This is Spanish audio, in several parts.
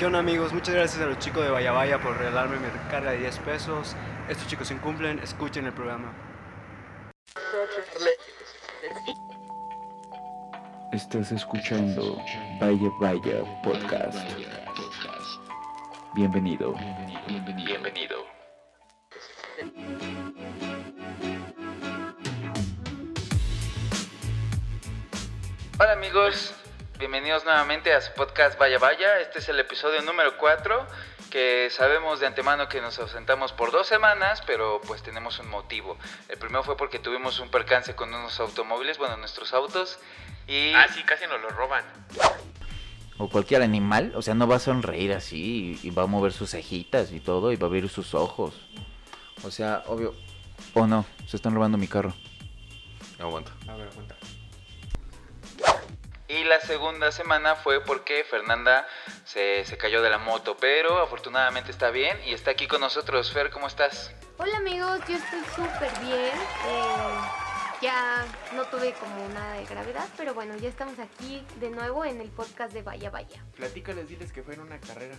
¿Qué onda amigos? Muchas gracias a los chicos de Vaya Vaya por regalarme mi recarga de 10 pesos. Estos chicos se incumplen, escuchen el programa. Estás escuchando Vaya Vaya Podcast. Bienvenido. Bienvenido. Hola amigos, bienvenidos nuevamente a su podcast Vaya Vaya. Este es el episodio número 4, que sabemos de antemano que nos ausentamos por dos semanas, pero pues tenemos un motivo. El primero fue porque tuvimos un percance con unos automóviles, bueno, nuestros autos, y... Ah, sí, casi nos lo roban. O cualquier animal, o sea, no va a sonreír así y, y va a mover sus cejitas y todo y va a abrir sus ojos. O sea, obvio. O no, se están robando mi carro. Aguanta. A ver, aguanta. Y la segunda semana fue porque Fernanda se, se cayó de la moto, pero afortunadamente está bien y está aquí con nosotros. Fer, ¿cómo estás? Hola amigos, yo estoy súper bien. Eh, ya no tuve como nada de gravedad, pero bueno, ya estamos aquí de nuevo en el podcast de Vaya Vaya. Platícales, diles que fue en una carrera.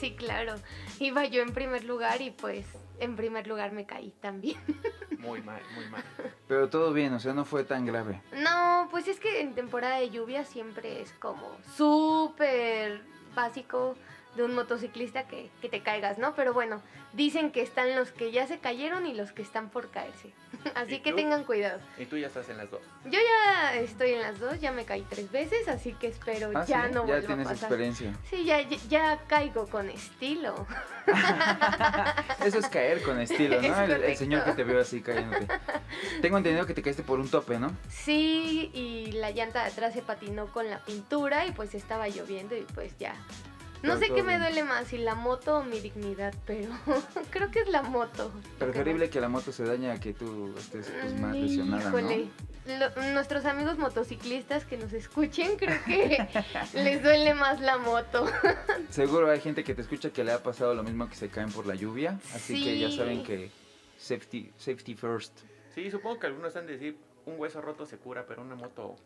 sí, claro. Iba yo en primer lugar y pues en primer lugar me caí también. Muy mal, muy mal. Pero todo bien, o sea, no fue tan grave. no, pues es que en temporada de lluvia siempre es como súper básico de un motociclista que, que te caigas, ¿no? Pero bueno, dicen que están los que ya se cayeron y los que están por caerse. Así ¿Y que tú? tengan cuidado. Y tú ya estás en las dos. Yo ya estoy en las dos, ya me caí tres veces, así que espero Ah, ya ¿sí? no ya vuelva a tienes pasar. experiencia. Sí, ya, ya, ya caigo con estilo. Eso es caer con estilo, Es ¿no? El, el señor que te vio así cayéndote. Tengo entendido que te caíste por un tope, ¿no? Sí, y la llanta de atrás se patinó con la pintura y pues estaba lloviendo y pues ya. No sé qué me duele más, si la moto o mi dignidad, pero creo que es la moto. Preferible que la moto se dañe a que tú estés pues, más lesionada, Híjole, lo- nuestros amigos motociclistas que nos escuchen, creo que les duele más la moto. ¿no? Seguro hay gente que te escucha que le ha pasado lo mismo que se caen por la lluvia, así que ya Sí. saben que safety, safety first. Sí, supongo que algunos han de decir, un hueso roto se cura, pero una moto...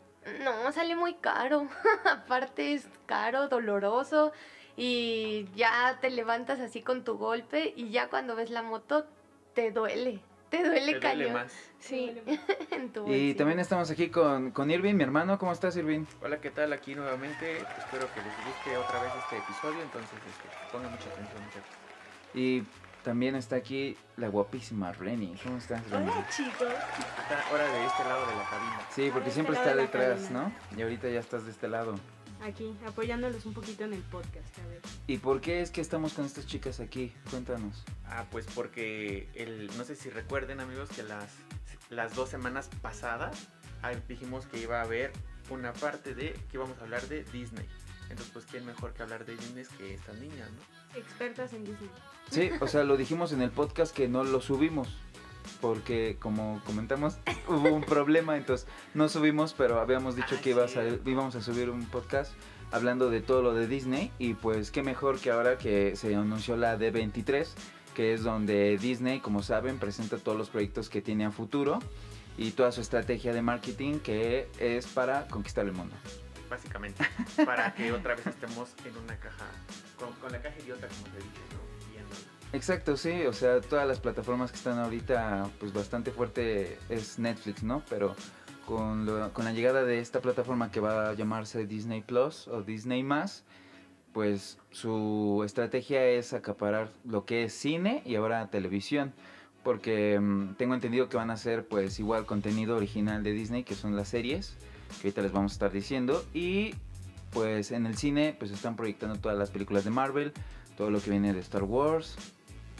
No, sale muy caro. Aparte es caro, doloroso y ya te levantas así con tu golpe y ya cuando ves la moto te duele. Te duele Te duele más. Sí, en tu Y también estamos aquí con, con Irving, mi hermano. ¿Cómo estás, Irving? Hola, ¿qué tal? Aquí nuevamente. Espero que les guste otra vez este episodio, entonces este, pongan mucha atención, muchachos. Y también está aquí la guapísima Renny. ¿Cómo estás, Renny? Hola chicos. Está ahora de este lado de la cabina. Sí, porque de siempre este está de detrás, cabina. ¿no? Y ahorita ya estás de este lado. Aquí, apoyándolos un poquito en el podcast, a ver. ¿Y por qué es que estamos con estas chicas aquí? Cuéntanos. Ah, pues porque el, no sé si recuerden amigos que las, las dos semanas pasadas ah, dijimos que iba a haber una parte de que íbamos a hablar de Disney. Entonces, pues, ¿quién mejor que hablar de Disney que estas niñas, no? Expertas en Disney. Sí, o sea, lo dijimos en el podcast que no lo subimos. Porque, como comentamos, hubo un problema, entonces no subimos, pero habíamos dicho Ah, que ibas a- cierto. íbamos a subir un podcast hablando de todo lo de Disney. Y pues, qué mejor que ahora que se anunció la D23, que es donde Disney, como saben, presenta todos los proyectos que tiene a futuro y toda su estrategia de marketing que es para conquistar el mundo. Básicamente, para que otra vez estemos en una caja, con, con la caja idiota, como te dije. Exacto, sí, o sea, todas las plataformas que están ahorita, pues bastante fuerte es Netflix, ¿no? Pero con, la llegada de esta plataforma que va a llamarse Disney Plus o Disney Más, pues su estrategia es acaparar lo que es cine y ahora televisión. Porque mm, tengo entendido que van a hacer pues igual contenido original de Disney, que son las series, que ahorita les vamos a estar diciendo. Y pues en el cine pues están proyectando todas las películas de Marvel, todo lo que viene de Star Wars.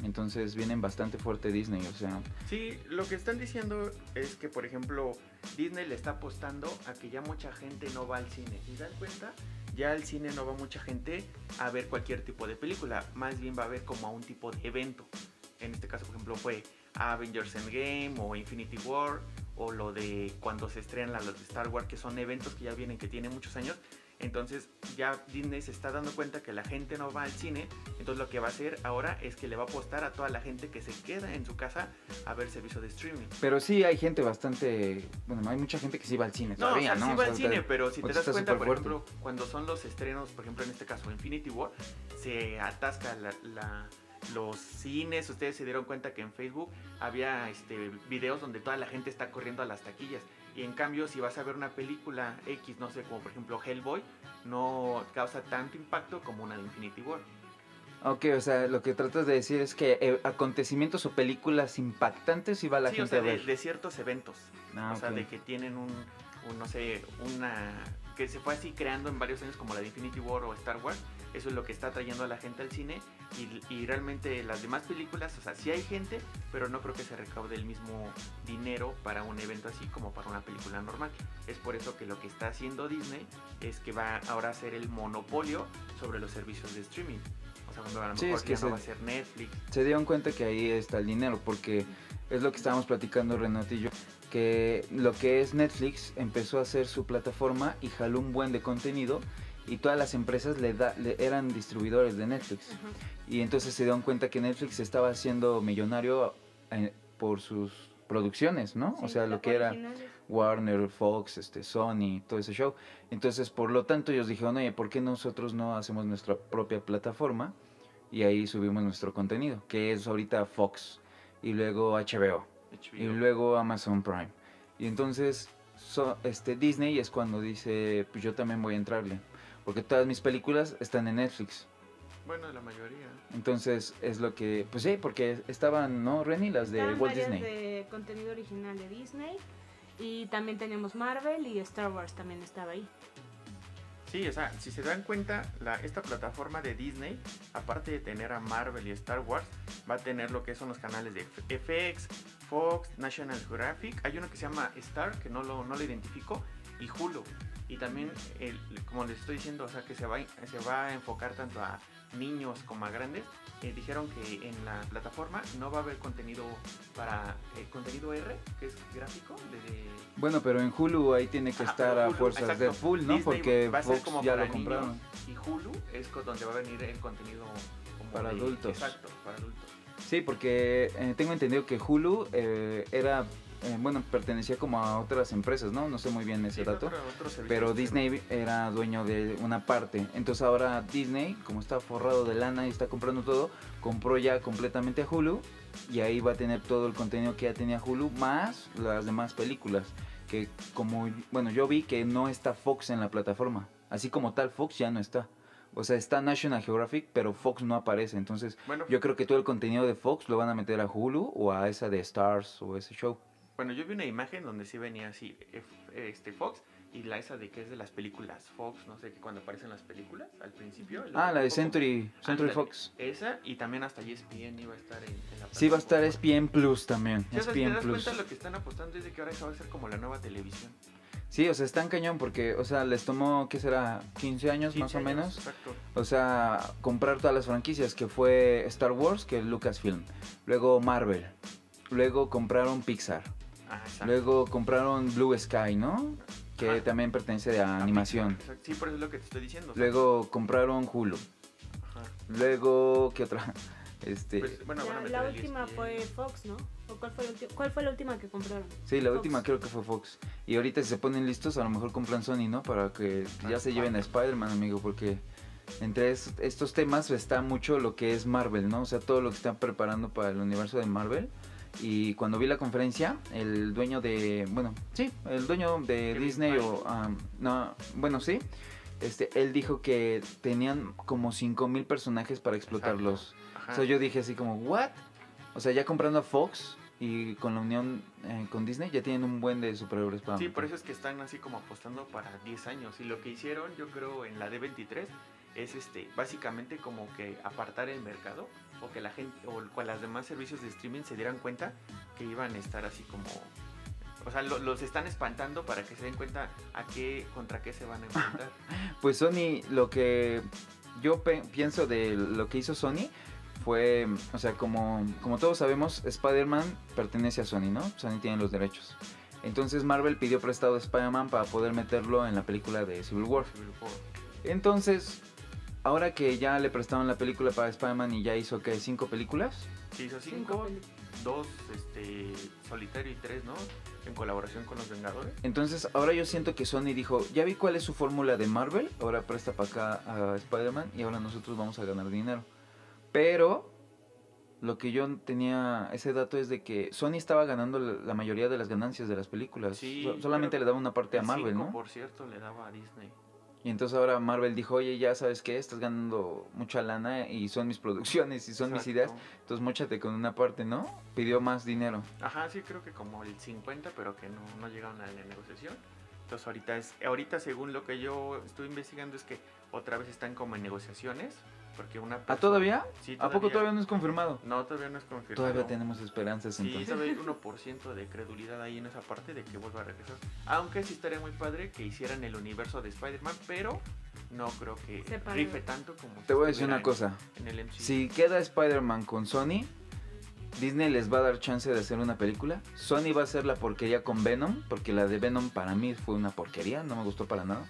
Entonces vienen bastante fuerte Disney, o sea, Sí, lo que están diciendo es que, por ejemplo, Disney le está apostando a que ya mucha gente no va al cine. ¿Se dan cuenta? Ya al cine no va mucha gente a ver cualquier tipo de película, más bien va a ver como a un tipo de evento. En este caso, por ejemplo, fue Avengers Endgame o Infinity War o lo de cuando se estrenan las de Star Wars, que son eventos que ya vienen, que tienen muchos años Entonces ya Disney se está dando cuenta que la gente no va al cine, entonces lo que va a hacer ahora es que le va a apostar a toda la gente que se queda en su casa a ver servicio de streaming. Pero sí hay gente bastante. Bueno, hay mucha gente que sí va al cine No, todavía, o sea, ¿no? sí O va sea, al cine, está- pero si te das cuenta, por ejemplo, cuando son los estrenos, por ejemplo, en este caso Infinity War, se atasca la, la- los cines. Ustedes se dieron cuenta que en Facebook había este, videos donde toda la gente está corriendo a las taquillas. Y en cambio, si vas a ver una película X, no sé, como por ejemplo Hellboy, no causa tanto impacto como una de Infinity War. Ok, o sea, lo que tratas de decir es que eh, acontecimientos o películas impactantes iba la sí, gente o sea, a ver. de ciertos eventos. Ah, o sea, de que tienen un, un, no sé, una... que se fue así creando en varios años como la de Infinity War o Star Wars. Eso es lo que está trayendo a la gente al cine. Y, y realmente las demás películas, o sea, sí hay gente, pero no creo que se recaude el mismo dinero para un evento así como para una película normal. Es por eso que lo que está haciendo Disney es que va ahora a ser el monopolio sobre los servicios de streaming. O sea, cuando a lo Sí, mejor es que ya no se- va a ser Netflix. se dieron cuenta que ahí está el dinero, porque es lo que estábamos platicando Renato y yo, que lo que es Netflix empezó a hacer su plataforma y jaló un buen de contenido y todas las empresas le, da, le- eran distribuidores de Netflix. Ajá. Y entonces se dieron cuenta que Netflix estaba haciendo millonario eh, por sus producciones, ¿no? o sea, lo que era originales. Warner, Fox, este, Sony, todo ese show. Entonces, por lo tanto, ellos dijeron, oye, ¿por qué nosotros no hacemos nuestra propia plataforma? Y ahí subimos nuestro contenido, que es ahorita Fox, y luego HBO, y HBO. luego Amazon Prime. Y entonces, so- este, Disney es cuando dice, pues yo también voy a entrarle, porque todas mis películas están en Netflix. Bueno, la mayoría. Entonces, es lo que, pues sí, porque estaban, ¿no, Renny? Las de Estaban Walt Disney. de contenido original de Disney. Y también teníamos Marvel y Star Wars también estaba ahí. Sí, o sea, si se dan cuenta, la, esta plataforma de Disney, aparte de tener a Marvel y Star Wars, va a tener lo que son los canales de F- FX, Fox, National Geographic. Hay uno que se llama Star, que no lo, no lo identifico, y Hulu. Y también, el- como les estoy diciendo, o sea, que se va, a- se va a enfocar tanto a niños como a grandes. Eh, dijeron que en la plataforma no va a haber contenido para eh, contenido R, que es gráfico, de- Bueno, pero en Hulu ahí tiene que estar a fuerzas exacto. de full, ¿no? Disney Porque va a ser Fox como ya para lo compraron. Y Hulu es donde va a venir el contenido como Para de- adultos. Exacto, para adultos. Sí, porque eh, tengo entendido que Hulu eh, era, eh, bueno, pertenecía como a otras empresas, ¿no? No sé muy bien ese Sí, dato. otro- Pero Disney era dueño de una parte. Entonces ahora Disney, como está forrado de lana y está comprando todo, compró ya completamente a Hulu. Y ahí va a tener todo el contenido que ya tenía Hulu, más las demás películas. Que como, bueno, yo vi que no está Fox en la plataforma. Así como tal, Fox ya no está. O sea, está National Geographic, pero Fox no aparece. Entonces Bueno, yo creo que todo el contenido de Fox lo van a meter a Hulu o a esa de Stars o ese show. Bueno, yo vi una imagen donde sí venía así F- este Fox y la esa de que es de las películas Fox, no sé qué cuando aparecen las películas al principio. Ah, la de. Century, Century Fox. Esa y también hasta ESPN iba a estar en, en la Sí, va a estar. ESPN Plus también. Sí, o sea, si te ESPN das Plus. cuenta lo que están apostando es de que ahora esa va a ser como la nueva televisión. Sí, o sea, están cañón porque, o sea, les tomó, ¿qué será? 15 años 15 más o años, menos. Exacto. O sea, comprar todas las franquicias, que fue Star Wars, que es Lucasfilm. Luego Marvel. Luego compraron Pixar. Exacto. Luego compraron Blue Sky, ¿no? Que Ajá. también pertenece a animación. Sí, por eso es lo que te estoy diciendo. Luego compraron Hulu. ajá. Luego, ¿qué otra? Este, Pues, bueno, La, última ESPN. fue Fox, ¿no? ¿O cuál fue, la ulti- cuál fue la última que compraron? sí, la Fox. última creo que fue Fox. Y ahorita si se ponen listos, a lo mejor compran Sony, ¿no? Para que ya Ah, se lleven a Spider-Man, amigo, porque entre es- estos temas está mucho lo que es Marvel, ¿no? O sea, todo lo que están preparando para el universo de Marvel. Y cuando vi la conferencia, el dueño de, bueno, sí, el dueño de Disney o, um, no, bueno, sí, este, él dijo que tenían como 5000 personajes para explotarlos. O sea, yo dije así como, ¿what? O sea, ya comprando a Fox y con la unión eh, con Disney ya tienen un buen de superhéroes para Sí, meter. por eso es que están así como apostando para 10 años. Y lo que hicieron, yo creo, en la D23 es este, básicamente como que apartar el mercado o que la gente o con las demás servicios de streaming se dieran cuenta que iban a estar así como o sea, lo- los están espantando para que se den cuenta a qué contra qué se van a enfrentar. Pues Sony, lo que yo pienso de lo que hizo Sony fue, o sea, como, como todos sabemos, Spider-Man pertenece a Sony, ¿no? Sony tiene los derechos. Entonces Marvel pidió prestado a Spider-Man para poder meterlo en la película de Civil War. Civil War. Entonces, ahora que ya le prestaron la película para Spider-Man y ya hizo, ¿qué? ¿Cinco películas? Sí, hizo Cinco dos este, solitario y tres, ¿no? En colaboración con los Vengadores. Entonces, ahora yo siento que Sony dijo, ya vi cuál es su fórmula de Marvel, ahora presta para acá a Spider-Man y ahora nosotros vamos a ganar dinero. Pero, lo que yo tenía, ese dato es de que Sony estaba ganando la mayoría de las ganancias de las películas. Sí, So- solamente le daba una parte a El Marvel, cinco, ¿no? por cierto, le daba a Disney. Y entonces ahora Marvel dijo, oye, ya sabes qué, estás ganando mucha lana y son mis producciones y son mis ideas, entonces mochate con una parte, ¿no? Pidió más dinero. Ajá, sí, creo que como el 50, pero que no, no llegaron a la negociación. Entonces ahorita es, ahorita según lo que yo estoy investigando es que otra vez están como en negociaciones, porque una ¿Ah, persona- todavía? Sí, ¿A poco todavía no es confirmado? No, todavía no es confirmado. Todavía tenemos esperanzas Sí, entonces. todavía hay 1% de credulidad ahí en esa parte de que vuelva a regresar. Aunque sí estaría muy padre que hicieran el universo de Spider-Man, pero no creo que Separado. rife tanto como si Te voy a decir una cosa, En, en el MCU. si queda Spider-Man con Sony, Disney les va a dar chance de hacer una película. Sony va a hacer la porquería con Venom, porque la de Venom para mí fue una porquería, no me gustó para nada.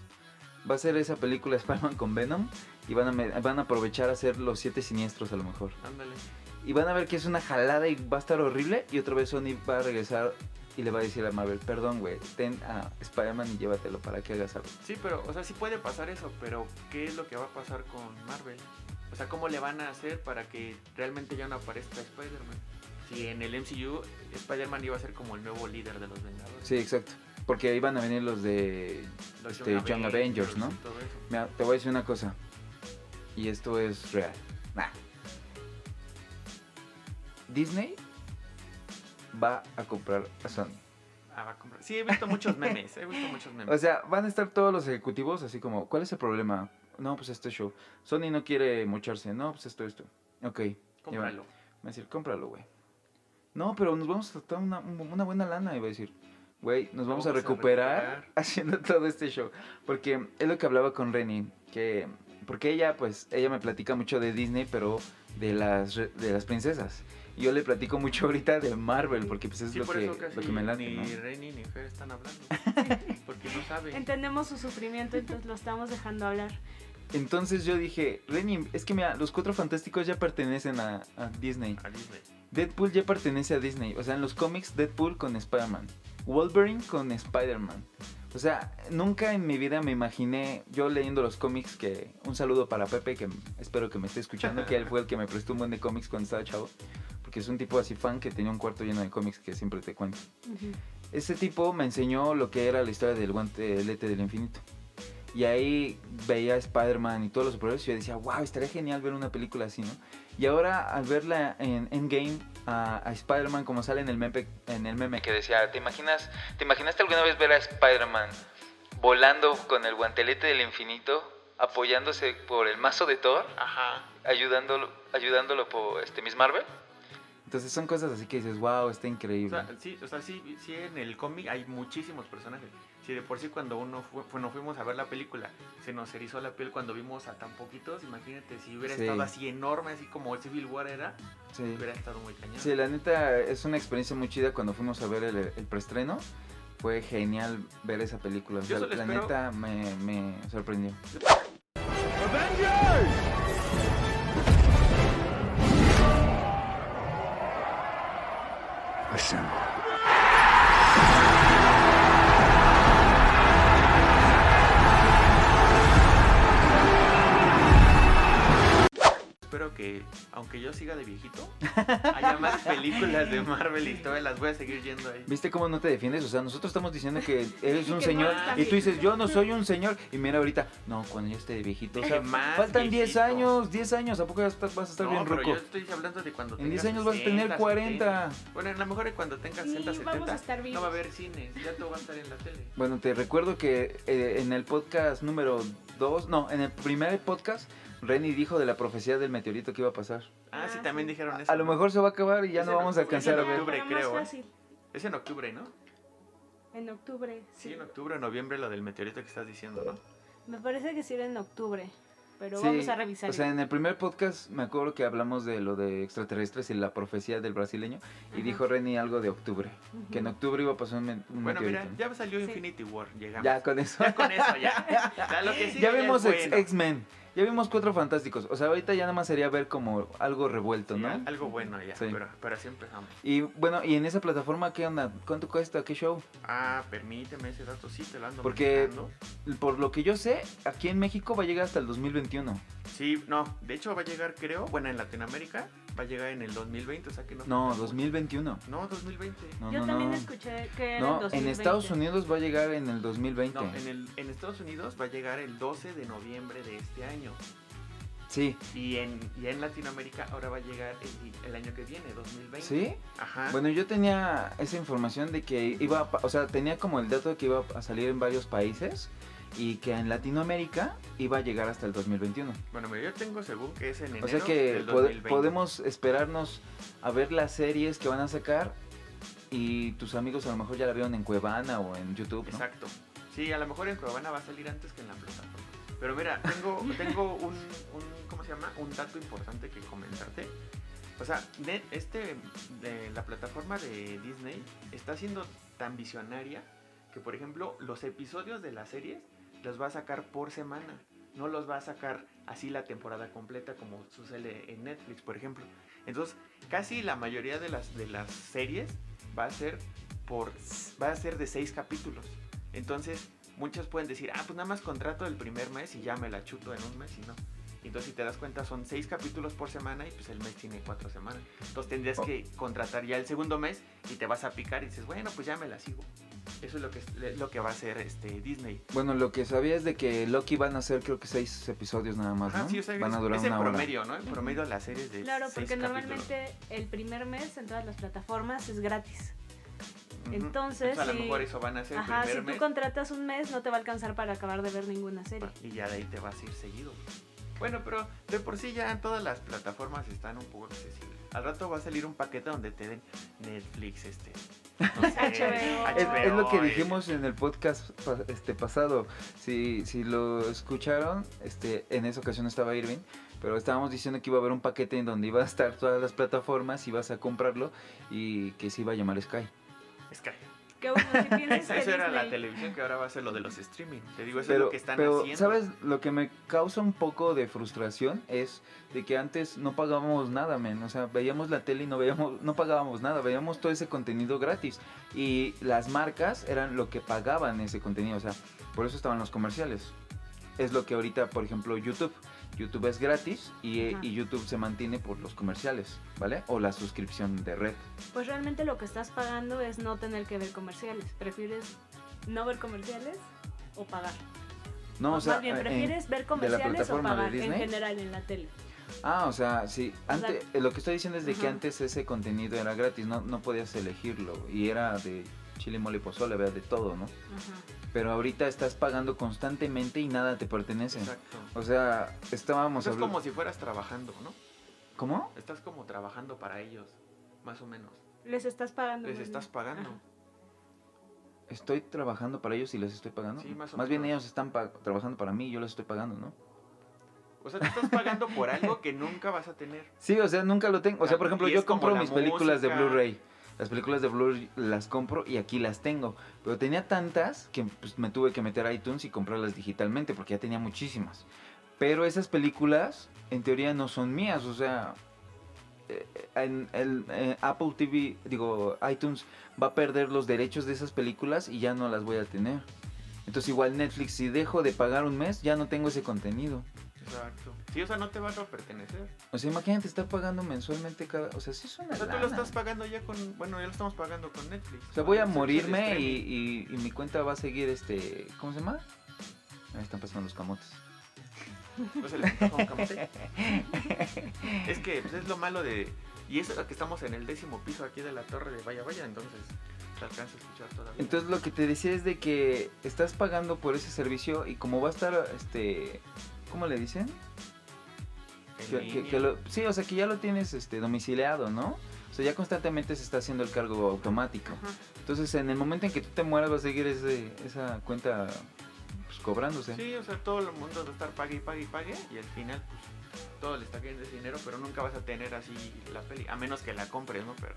Va a ser esa película Spider-Man con Venom y van a, van a aprovechar a hacer los siete siniestros a lo mejor. Ándale. Y van a ver que es una jalada y va a estar horrible. Y otra vez Sony va a regresar y le va a decir a Marvel, perdón, güey, ten a Spider-Man y llévatelo para que hagas algo. Sí, pero, o sea, sí puede pasar eso, pero ¿qué es lo que va a pasar con Marvel? O sea, ¿cómo le van a hacer para que realmente ya no aparezca Spider-Man? Si en el MCU Spider-Man iba a ser como el nuevo líder de los Vengadores. Sí, exacto. Porque ahí van a venir los de Los este, Young Avengers, ¿no? todo eso. Mira, te voy a decir una cosa. Y esto es real. Nah. Disney va a comprar a Sony. Ah, va a comprar. Sí, he visto muchos memes, he visto muchos memes. O sea, van a estar todos los ejecutivos así como, ¿cuál es el problema? No, pues este show. Sony no quiere mocharse. No, pues esto, esto. Ok. Cómpralo. Va a decir, cómpralo, güey. No, pero nos vamos a tratar una, una buena lana. Y va a decir, güey, nos vamos, a, Vamos a recuperar recuperar. haciendo todo este show. Porque es lo que hablaba con Reni. Que, porque ella, pues, ella me platica mucho de Disney, pero de las, de las princesas. Y yo le platico mucho ahorita de Marvel, porque pues es Sí, lo, por que, eso casi lo que me late, ni ¿no? Reni ni Fer están hablando. Porque no saben. Entendemos su sufrimiento, entonces lo estamos dejando hablar. Entonces yo dije, Reni, es que mira, los cuatro fantásticos ya pertenecen a, a Disney. A Disney. Deadpool ya pertenece a Disney. O sea, en los cómics, Deadpool con Spider-Man. Wolverine con Spider-Man. O sea, nunca en mi vida me imaginé, yo leyendo los cómics, que un saludo para Pepe, que espero que me esté escuchando, que él fue el que me prestó un buen de cómics cuando estaba chavo. Porque es un tipo así fan que tenía un cuarto lleno de cómics que siempre te cuento. Ujú. Ese tipo me enseñó lo que era la historia del guantelete del infinito. Y ahí veía a Spider-Man y todos los superhéroes y yo decía, wow, estaría genial ver una película así, ¿no? Y ahora al verla en Endgame a, a Spider-Man como sale en el meme, en el meme que decía, ¿te imaginas, te imaginaste alguna vez ver a Spider-Man volando con el guantelete del infinito, apoyándose por el mazo de Thor, Ajá. ayudándolo, ayudándolo por este Miss Marvel? Entonces son cosas así que dices, wow, está O increíble. sea, sí, o sea, sí, sí, en el cómic hay muchísimos personajes. Si de por sí cuando uno fue, cuando fuimos a ver la película se nos erizó la piel cuando vimos a tan poquitos, imagínate si hubiera Sí. estado así enorme, así como Civil War era, Sí. hubiera estado muy cañón. Sí, la neta es una experiencia muy chida cuando fuimos a ver el, el preestreno. Fue genial ver esa película. O sea, la espero- neta me, me sorprendió. Espero que, aunque yo siga de viejito, haya más películas de Marvel y todas las voy a seguir yendo ahí. ¿Viste cómo no te defiendes? O sea, nosotros estamos diciendo que eres un Que señor no y tú dices, yo no soy un señor. Y mira ahorita, no, cuando yo esté de viejito. O sea, Más faltan 10 viejito. años, 10 años. ¿A poco vas a estar No, bien pero ruco? yo estoy hablando de cuando En tengas 10 años vas a tener 60, 40. 70. Bueno, a lo mejor cuando tengas Ni 60, vamos 70, a estar no va a haber cines, ya todo va a estar en la tele. Bueno, te recuerdo que eh, en el podcast número 2, no, en el primer podcast, Renny dijo de la profecía del meteorito que iba a pasar. Ah, sí, Ah, también sí. dijeron eso. A lo mejor se va a acabar y ya no vamos a alcanzar a ver. octubre, Pero más creo, ¿eh? fácil. Es en octubre, ¿no? En octubre, Sí, sí. en octubre o noviembre lo del meteorito que estás diciendo, ¿no? Me parece que sí era en octubre. pero Sí, vamos a revisar. O sea, en el primer podcast me acuerdo que hablamos de lo de extraterrestres y la profecía del brasileño. Y Ajá. dijo Renny algo de octubre. Que en octubre iba a pasar un, un Bueno, mira, ya salió Sí. Infinity War, llegamos. Ya con eso. Ya con eso, ya. Ya lo que sigue Ya es bueno. X-Men. Ya vimos Cuatro Fantásticos. O sea, ahorita ya nada más sería ver como algo revuelto, Sí, ¿no? al- Algo bueno ya, Sí. pero, pero así empezamos. Y bueno, ¿y en esa plataforma qué onda? ¿Cuánto cuesta? ¿Qué show? Ah, permíteme ese dato, sí te lo ando Porque- manejando. Por lo que yo sé, aquí en México va a llegar hasta el 2021. Sí, no, de hecho va a llegar, creo, bueno, en Latinoamérica va a llegar en el 2020, o sea que no. No, falta 2021. mucho. No, 2020. No, Yo no, también no. escuché que era No, en 2020. en Estados Unidos va a llegar en el 2020. No, en, el, en Estados Unidos va a llegar el 12 de noviembre de este año. Sí. Y en, y en Latinoamérica ahora va a llegar el, el año que viene, 2020. ¿Sí? Ajá. Bueno, yo tenía esa información de que iba, a o sea, tenía como el dato de que iba a salir en varios países y que en Latinoamérica iba a llegar hasta el 2021. Bueno, yo tengo según que es en enero O sea que del pode- 2020. podemos esperarnos a ver las series que van a sacar y tus amigos a lo mejor ya la vieron en Cuevana o en YouTube, ¿no? Exacto. Sí, a lo mejor en Cuevana va a salir antes que en la plataforma. Pero mira, tengo, tengo un, un- ¿cómo se llama? Un dato importante que comentarte. O sea, net, este, de la plataforma de Disney está siendo tan visionaria que, por ejemplo, los episodios de las series los va a sacar por semana. No los va a sacar así la temporada completa como sucede en Netflix, por ejemplo. Entonces, casi la mayoría de las, de las series va a ser por va a ser de seis capítulos. Entonces, muchos pueden decir, ah, pues nada más contrato el primer mes y ya me la chuto en un mes y no. Entonces, si te das cuenta, son seis capítulos por semana y pues el mes tiene cuatro semanas. Entonces, tendrías Oh. que contratar ya el segundo mes y te vas a picar y dices, bueno, pues ya me la sigo. Eso es lo que, es lo que va a hacer este Disney. Bueno, lo que sabía es de que Loki van a ser creo que seis episodios nada más, Ajá, ¿no? sí, o sea, van a durar es en una hora. promedio, ¿no? En promedio las series de Claro, seis porque capítulos. normalmente el primer mes en todas las plataformas es gratis. Entonces, a lo si- mejor eso van a hacer Ajá, primer si tú mes. contratas un mes no te va a alcanzar para acabar de ver ninguna serie. Y ya de ahí te vas a ir seguido. Bueno, pero de por sí ya todas las plataformas están un poco accesibles. Al rato va a salir un paquete donde te den Netflix, este. No sé, HBO. Es, es lo que HBO, dijimos en el podcast este pasado. Si, si lo escucharon, este, en esa ocasión estaba Irving, pero estábamos diciendo que iba a haber un paquete en donde iba a estar todas las plataformas, ibas a comprarlo y que se iba a llamar Sky. Sky. Que bueno, piensas que eso era la televisión que ahora va a ser lo de los streaming. Te digo, eso es Pero, lo que están pero haciendo. ¿sabes? Lo que me causa un poco de frustración es de que antes no pagábamos nada, men. O sea, veíamos la tele y no, veíamos, no pagábamos nada, veíamos todo ese contenido gratis. Y las marcas eran lo que pagaban ese contenido, o sea, por eso estaban los comerciales. Es lo que ahorita, por ejemplo, YouTube. YouTube es gratis y, Ajá. y YouTube se mantiene por los comerciales, ¿vale? O la suscripción de red. Pues realmente lo que estás pagando es no tener que ver comerciales. ¿Prefieres no ver comerciales o pagar? No, o Más sea, bien, en- ¿prefieres ver de la comerciales o pagar en general en la tele? Ah, o sea, sí. O sea, Antes, eh, lo que estoy diciendo es de que antes ese contenido era gratis, no, no podías elegirlo. Y era de chile, mole y pozole, ¿verdad? de todo, ¿no? Pero ahorita estás pagando constantemente y nada te pertenece. Exacto. O sea, estábamos Estás hablando... como si fueras trabajando, ¿no? ¿Cómo? Estás como trabajando para ellos, más o menos. Les estás pagando. Les más estás bien. pagando. Ajá. Estoy trabajando para ellos y les estoy pagando. Sí, más o bien menos. ellos están pa- trabajando para mí y yo les estoy pagando, ¿no? O sea, tú estás pagando por algo que nunca vas a tener. Sí, o sea, nunca lo tengo. O sea, por ejemplo, yo es compro mis películas de. Blu-ray. Las películas de Blu-ray las compro y aquí las tengo. Pero tenía tantas que pues, me tuve que meter a iTunes y comprarlas digitalmente porque ya tenía muchísimas. Pero esas películas, en teoría, no son mías. O sea, eh, en eh, Apple TV, digo, iTunes va a perder los derechos de esas películas y ya no las voy a tener. Entonces, igual Netflix, si dejo de pagar un mes, ya no tengo ese contenido. Exacto. Sí, o sea, no te vas a pertenecer. O sea, imagínate estar pagando mensualmente cada... O sea, sí es una O sea, tú lo estás pagando ya con. Bueno, ya lo estamos pagando con Netflix. O sea, voy a morirme y, y- y mi cuenta va a seguir este... ¿Cómo se llama? Ahí están pasando los camotes. No se le quita como camote. Es que pues, es lo malo de. Y eso que estamos en el décimo piso aquí de la torre de Vaya Vaya, entonces alcanza a escuchar todavía. Entonces lo que te decía es de que estás pagando por ese servicio y como va a estar, este... ¿Cómo le dicen? En Que, que- línea. que lo, sí, o sea, que ya lo tienes este, domiciliado, ¿no? O sea, ya constantemente se está haciendo el cargo automático. Ajá. Entonces, en el momento en que tú te mueras, va a seguir ese, esa cuenta pues cobrándose. Sí, o sea, todo el mundo va a estar pague y pague y pague y al final pues todo le está cayendo ese dinero, pero nunca vas a tener así la peli, a menos que la compres, ¿no? Pero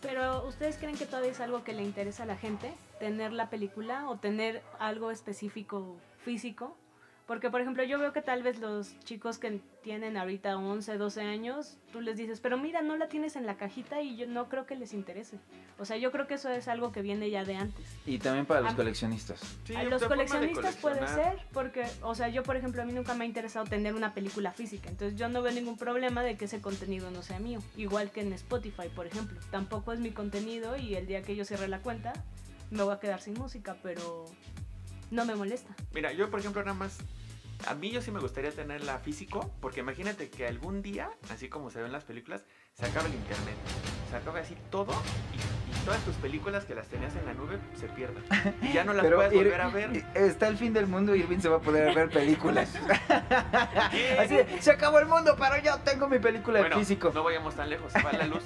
Pero ¿ustedes creen que todavía es algo que le interesa a la gente? ¿Tener la película o tener algo específico físico? Porque, por ejemplo, yo veo que tal vez los chicos que tienen ahorita 11, 12 años, tú les dices, pero mira, no la tienes en la cajita y yo no creo que les interese. O sea, yo creo que eso es algo que viene ya de antes. Y también para los Ah. coleccionistas. sí, a los coleccionistas puede ser, porque, o sea, yo, por ejemplo, a mí nunca me ha interesado tener una película física, entonces yo no veo ningún problema de que ese contenido no sea mío. Igual que en Spotify, por ejemplo. Tampoco es mi contenido y el día que yo cierre la cuenta, me voy a quedar sin música, pero no me molesta. Mira, yo por ejemplo nada más, a mí yo sí me gustaría tenerla físico, porque imagínate que algún día, así como se ve en las películas, se acaba el internet, se acaba así todo y, y todas tus películas que las tenías en la nube se pierdan. Y ya no las puedes Ir- volver a ver. está el fin del mundo y Irving se va a poder ver películas. Así de, se acabó el mundo, pero yo tengo mi película Bueno, en físico. no vayamos tan lejos, se va la luz.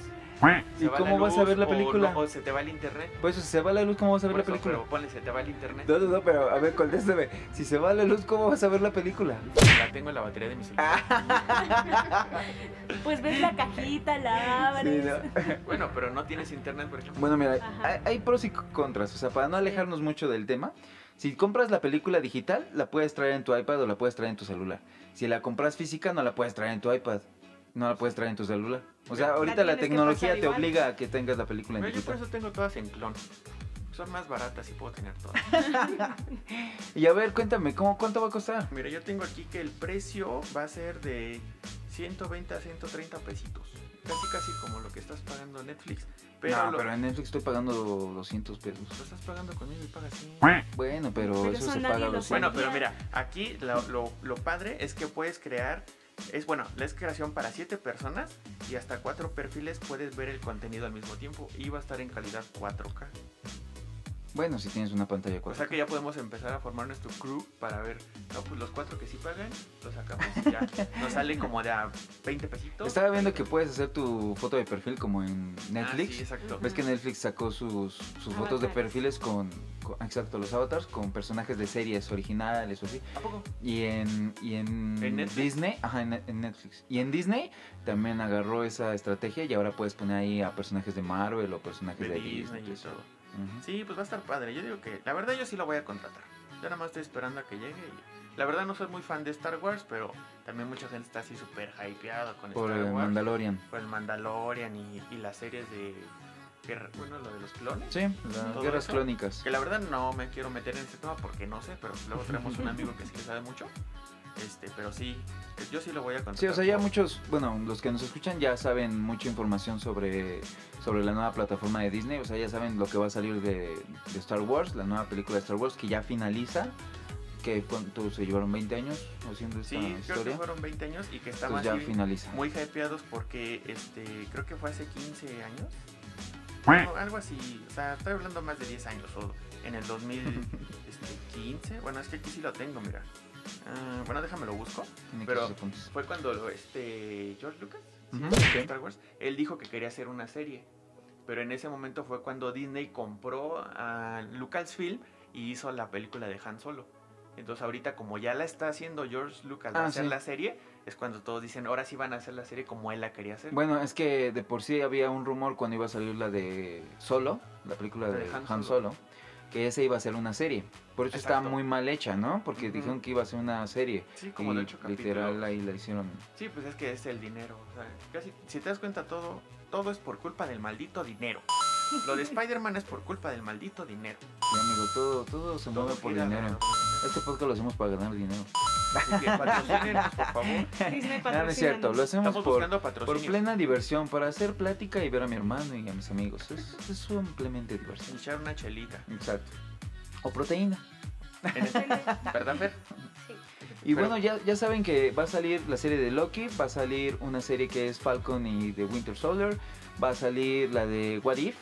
¿Y va cómo la vas a luz, ver la o película? no- O, se te va el internet. Pues si se va la luz, ¿cómo vas a ver Por la eso, película? Pero ponle, se te va el internet. No, no, no, pero a ver, contéstame. Si se va la luz, ¿cómo vas a ver la película? La tengo en la batería de mi celular. Pues ves la cajita, la abres. Sí, ¿no? Bueno, pero no tienes internet, por ejemplo. Bueno, mira, hay, hay pros y contras. O sea, para no alejarnos mucho del tema, si compras la película digital, la puedes traer en tu iPad o la puedes traer en tu celular. Si la compras física, no la puedes traer en tu iPad. No la puedes traer en tu celular. O sea, ahorita la, tecnología te igual. obliga a que tengas la película en Mira, yo por digital. eso tengo todas en clon. Son más baratas y puedo tener todas. Y a ver, cuéntame, ¿cómo, ¿cuánto va a costar? Mira, yo tengo aquí que el precio va a ser de 120 a 130 pesitos. Casi, casi como lo que estás pagando en Netflix. Pero, no, lo, pero en Netflix estoy pagando 200 pesos. lo estás pagando conmigo y pagas 100. Bueno, pero, Pero eso eso se paga lo 200. Bueno, pero mira, aquí lo, lo- lo padre es que puedes crear. Es bueno, la es creación para 7 personas y hasta 4 perfiles puedes ver el contenido al mismo tiempo y va a estar en calidad 4K. Bueno, si tienes una pantalla O 4 sea que ya podemos empezar a formar nuestro crew para ver, no, pues los 4 que sí pagan, los sacamos y ya. Nos sale como de a 20 pesitos. Estaba viendo que puedes hacer tu foto de perfil como en Ah, Netflix. sí, exacto. Ves que Netflix sacó sus, sus fotos de perfiles con- exacto, los avatars con personajes de series originales o así. ¿A poco? Y en, y en, ¿En Netflix? Disney, ajá, en, en Netflix. Y en Disney también agarró esa estrategia y ahora puedes poner ahí a personajes de Marvel o personajes De de, Disney y. Ujú. Sí, pues va a estar padre. Yo digo que, la verdad, yo sí lo voy a contratar. Yo nada más estoy esperando a que llegue. Y, la verdad, no soy muy fan de Star Wars, pero también mucha gente está así súper hypeada con Por Star el Wars. Mandalorian. por el Mandalorian y, y las series de. Guerra- bueno, lo de los clones. Sí, las ¿Todo guerras eso? clónicas. Que la verdad no me quiero meter en ese tema porque no sé, pero luego tenemos un amigo que sí le sabe mucho. Este, pero sí, yo sí lo voy a contratar. Sí, o sea, ya muchos, bueno, los que nos escuchan ya saben mucha información sobre, sobre la nueva plataforma de Disney, o sea, ya saben lo que va a salir de, de Star Wars, la nueva película de Star Wars que ya finaliza, que cuánto se llevaron 20 años haciendo esta Sí, creo que historia, fueron 20 años y que estaban ya finaliza. muy hypeados porque este creo que fue hace 15 años. No, algo así, o sea, estoy hablando más de 10 años o en el 2015. Bueno, es que aquí sí lo tengo, mira. Ah, bueno, déjame lo busco. Pero-. Fue cuando este George Lucas, de ok. Star Wars, él dijo que quería hacer una serie. Pero en ese momento fue cuando Disney compró a Lucasfilm y hizo la película de Han Solo. Entonces ahorita como ya la está haciendo George Lucas va a Ah, hacer sí. la serie, es cuando todos dicen, ahora sí van a hacer la serie como él la quería hacer. Bueno, es que de por sí había un rumor cuando iba a salir la de Solo, la película La de, de Han Han, Solo. Solo, que esa iba a ser una serie. Por eso está muy mal hecha, ¿no? Porque dijeron que iba a ser una serie. sí, como y de capítulos. literal ahí la hicieron. Sí, pues es que es el dinero. o sea, casi, si te das cuenta, todo, todo es por culpa del maldito dinero. Lo de Spider-Man es por culpa del maldito dinero. Sí, amigo, todo, todo se mueve por dinero. Este podcast lo hacemos para ganar dinero. Así que patrocínenos, por favor. Disney Nada, no es cierto, lo hacemos Estamos por, por plena diversión, para hacer plática y ver a mi hermano y a mis amigos. Es, es simplemente diversión. Echar una chelita. Exacto. O proteína. ¿Verdad, Fer? Y Pero- bueno, ya, ya saben que va a salir la serie de Loki, va a salir una serie que es Falcon y The Winter Soldier, va a salir la de What If,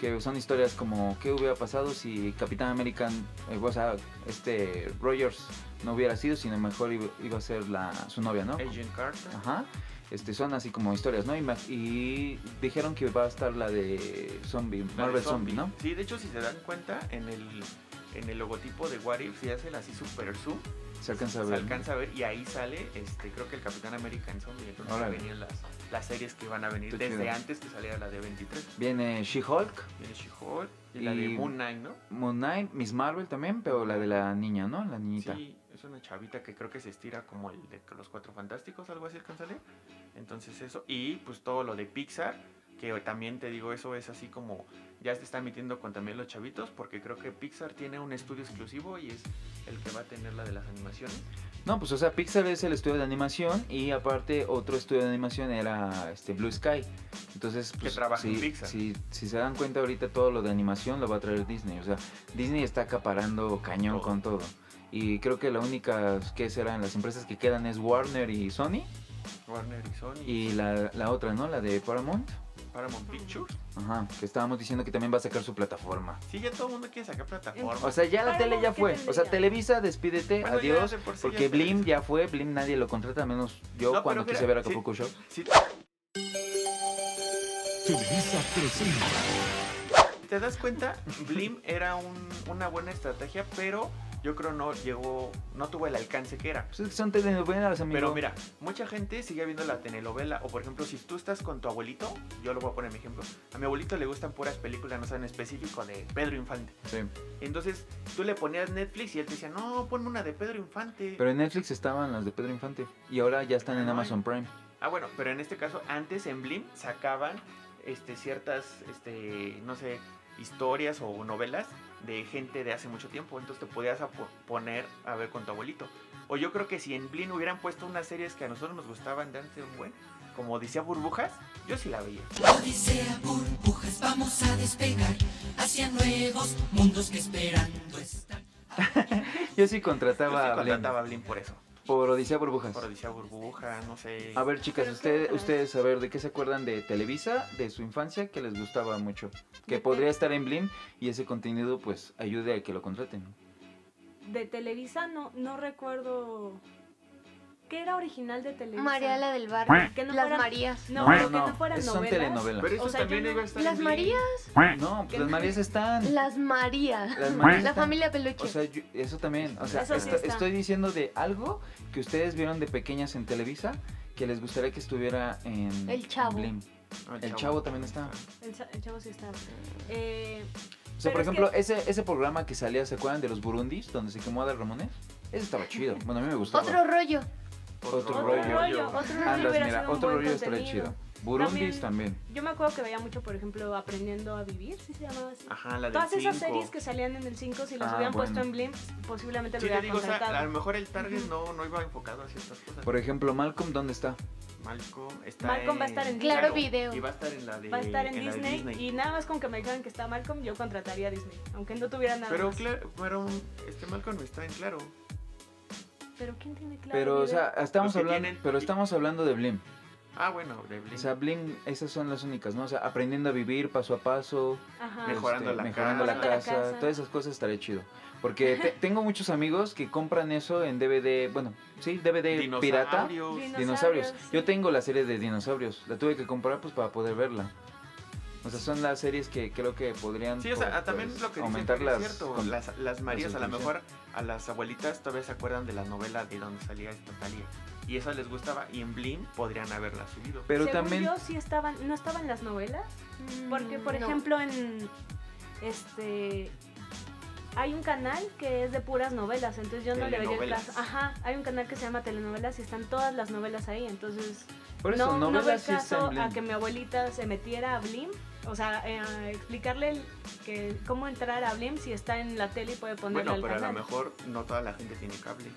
Que son historias como qué hubiera pasado si Capitán American, eh, o sea, este Rogers no hubiera sido, sino mejor iba, iba a ser la, su novia, ¿no? Agent Carter. Ajá. Este, son así como historias, ¿no? Y, dijeron que va a estar la de Zombie, La de Marvel Zombie, ¿no? Sí, de hecho, si se dan cuenta, en el, en el logotipo de What If, si hacen así super zoom, Se alcanza a se ver. ¿no? alcanza a ver y ahí sale, este, creo que el Capitán América en zombie. Entonces venían las, las series que van a venir Está desde chido. antes que saliera la de 23. Viene She-Hulk, Viene She-Hulk y, la de Y- Moon Knight, ¿no? Moon Knight, Miss Marvel también, pero la de la niña, ¿no? La niñita. Sí, es una chavita que creo que se estira como el de los Cuatro Fantásticos, algo así alcanza. Entonces eso, y pues todo lo de Pixar, que también te digo, eso es así como, ya se están metiendo con también los chavitos, porque creo que Pixar tiene un estudio exclusivo y es el que va a tener la de las animaciones. No, pues o sea, Pixar es el estudio de animación y aparte otro estudio de animación era este Blue Sky. Entonces, pues, trabaja si, en Pixar. Si, si se dan cuenta ahorita todo lo de animación lo va a traer Disney. O sea, Disney está acaparando cañón Todo. con todo. Y creo que la única que serán las empresas que quedan es Warner y Sony. Warner y Sony, Y la, la otra, ¿no? La de Paramount. Paramount Pictures. Ajá, que estábamos diciendo que también va a sacar su plataforma. Sí, ya todo el mundo quiere sacar plataforma. O sea, ya la tele ya ¿qué fue. O sea? Televisa, despídete, Bueno, ya adiós. por sí ya Porque está Blim ya fue, Blim nadie lo contrata, menos yo No, cuando mira, quise ver sí. Acapulco Show. Sí, Televisa presenta. ¿Te das cuenta? Blim era un- una buena estrategia, pero yo creo no llegó, no tuvo el alcance que era. Pues es que son telenovelas, amigo. Pero mira, mucha gente sigue viendo la telenovela. O por ejemplo, si tú estás con tu abuelito, yo lo voy a poner en mi ejemplo. A mi abuelito le gustan puras películas, no sé, en específico de Pedro Infante. Sí. Entonces, tú le ponías Netflix y él te decía, no, ponme una de Pedro Infante. Pero en Netflix estaban las de Pedro Infante. Y ahora ya están en Amazon Prime. Ah, bueno, pero en este caso, antes en Blim sacaban este, ciertas, este, no sé, historias o novelas de gente de hace mucho tiempo. Entonces te podías poner a ver con tu abuelito. O yo creo que si en Blim hubieran puesto unas series que a nosotros nos gustaban de antes, un buen, como decía Burbujas, yo sí la veía. Odisea, burbujas, vamos a despegar hacia nuevos mundos que esperando están. Yo sí Yo contrataba a Blim por eso. Por Odisea Burbujas. Por Odisea Burbuja, no sé. A ver, chicas, ustedes, ustedes, a ver, ¿de qué se acuerdan de Televisa, de su infancia, que les gustaba mucho? Que podría estar en Blim y ese contenido, pues, ayude a que lo contraten. De Televisa no, no recuerdo. ¿Qué era original de Televisa? María la del barrio. Que no Las fueran- Marías. No, No, pero que no, no fueran son novelas. telenovelas. Pero eso O sea, también no- iba a estar en Las Blim. Marías. No, pues Que las no- Marías están. Las Marías. Las Marías La familia peluche. O sea, yo- eso también. O sea, Eso sí esto- está. estoy diciendo de algo que ustedes vieron de pequeñas en Televisa que les gustaría que estuviera en El Chavo. Blim. No, El Chavo también está. El, el chavo sí estaba. Eh, O sea, por Pero es ejemplo, que- ese, ese programa que salía, ¿se acuerdan de los Burundis? Donde se quemó Adal Ramones. Ese estaba chido. Bueno, a mí me gustaba. Otro rollo. Otro otro rollo. rollo, otro rollo Andas, mira, otro rollo estaría contenido. chido. Burundis también. Yo me acuerdo que veía mucho, por ejemplo, Aprendiendo a Vivir, ¿sí se llamaba así? Ajá, la Todas esas cinco. series que salían en el 5, si las Ah, hubieran bueno. puesto en Blim, posiblemente lo Sí, te hubieran digo, o sea, contratado. a lo mejor el target no, no iba enfocado hacia estas cosas. Por ejemplo, Malcolm, ¿dónde está? Malcolm está Malcolm va a estar en Claro Claro Video. Y va a estar en la de, Va a estar en, la de Disney, y nada más con que me dijeran que está Malcolm, yo contrataría a Disney, aunque no tuviera nada Pero, más. claro, pero este Malcolm está en claro. Pero ¿quién tiene claro Pero, o sea, estamos hablando, tienen- pero estamos hablando de Blim. Ah, bueno, de Blink. O sea, Blim, esas son las únicas, ¿no? O sea, aprendiendo a vivir paso a paso, Ajá. Mejorando la mejorando la casa. la todas esas cosas estaría chido. Porque te- tengo muchos amigos que compran eso en DVD, bueno, sí, DVD pirata. Dinosaurios. Dinosaurios. sí. Yo tengo la serie de dinosaurios. La tuve que comprar pues para poder verla. O sea, son las series que creo que podrían Sí, o sea, pues, también lo que dicen aumentar es las cierto. con- Las, las Marías, a lo mejor a las abuelitas todavía se acuerdan de la novela de donde salía esta Talía. Y esa les gustaba y en Blim podrían haberla subido. Pero Según también yo sí estaban, no estaban las novelas, porque por Mm, no. ejemplo en este hay un canal que es de puras novelas, entonces yo no le veía el caso. Ajá, hay un canal que se llama Telenovelas y están todas las novelas ahí, entonces por eso no, no veo el sí caso a que mi abuelita se metiera a Blim, o sea, eh, explicarle el- que cómo entrar a Blim si está en la tele y puede ponerle Bueno, al pero a lo canal. mejor no toda la gente tiene cable.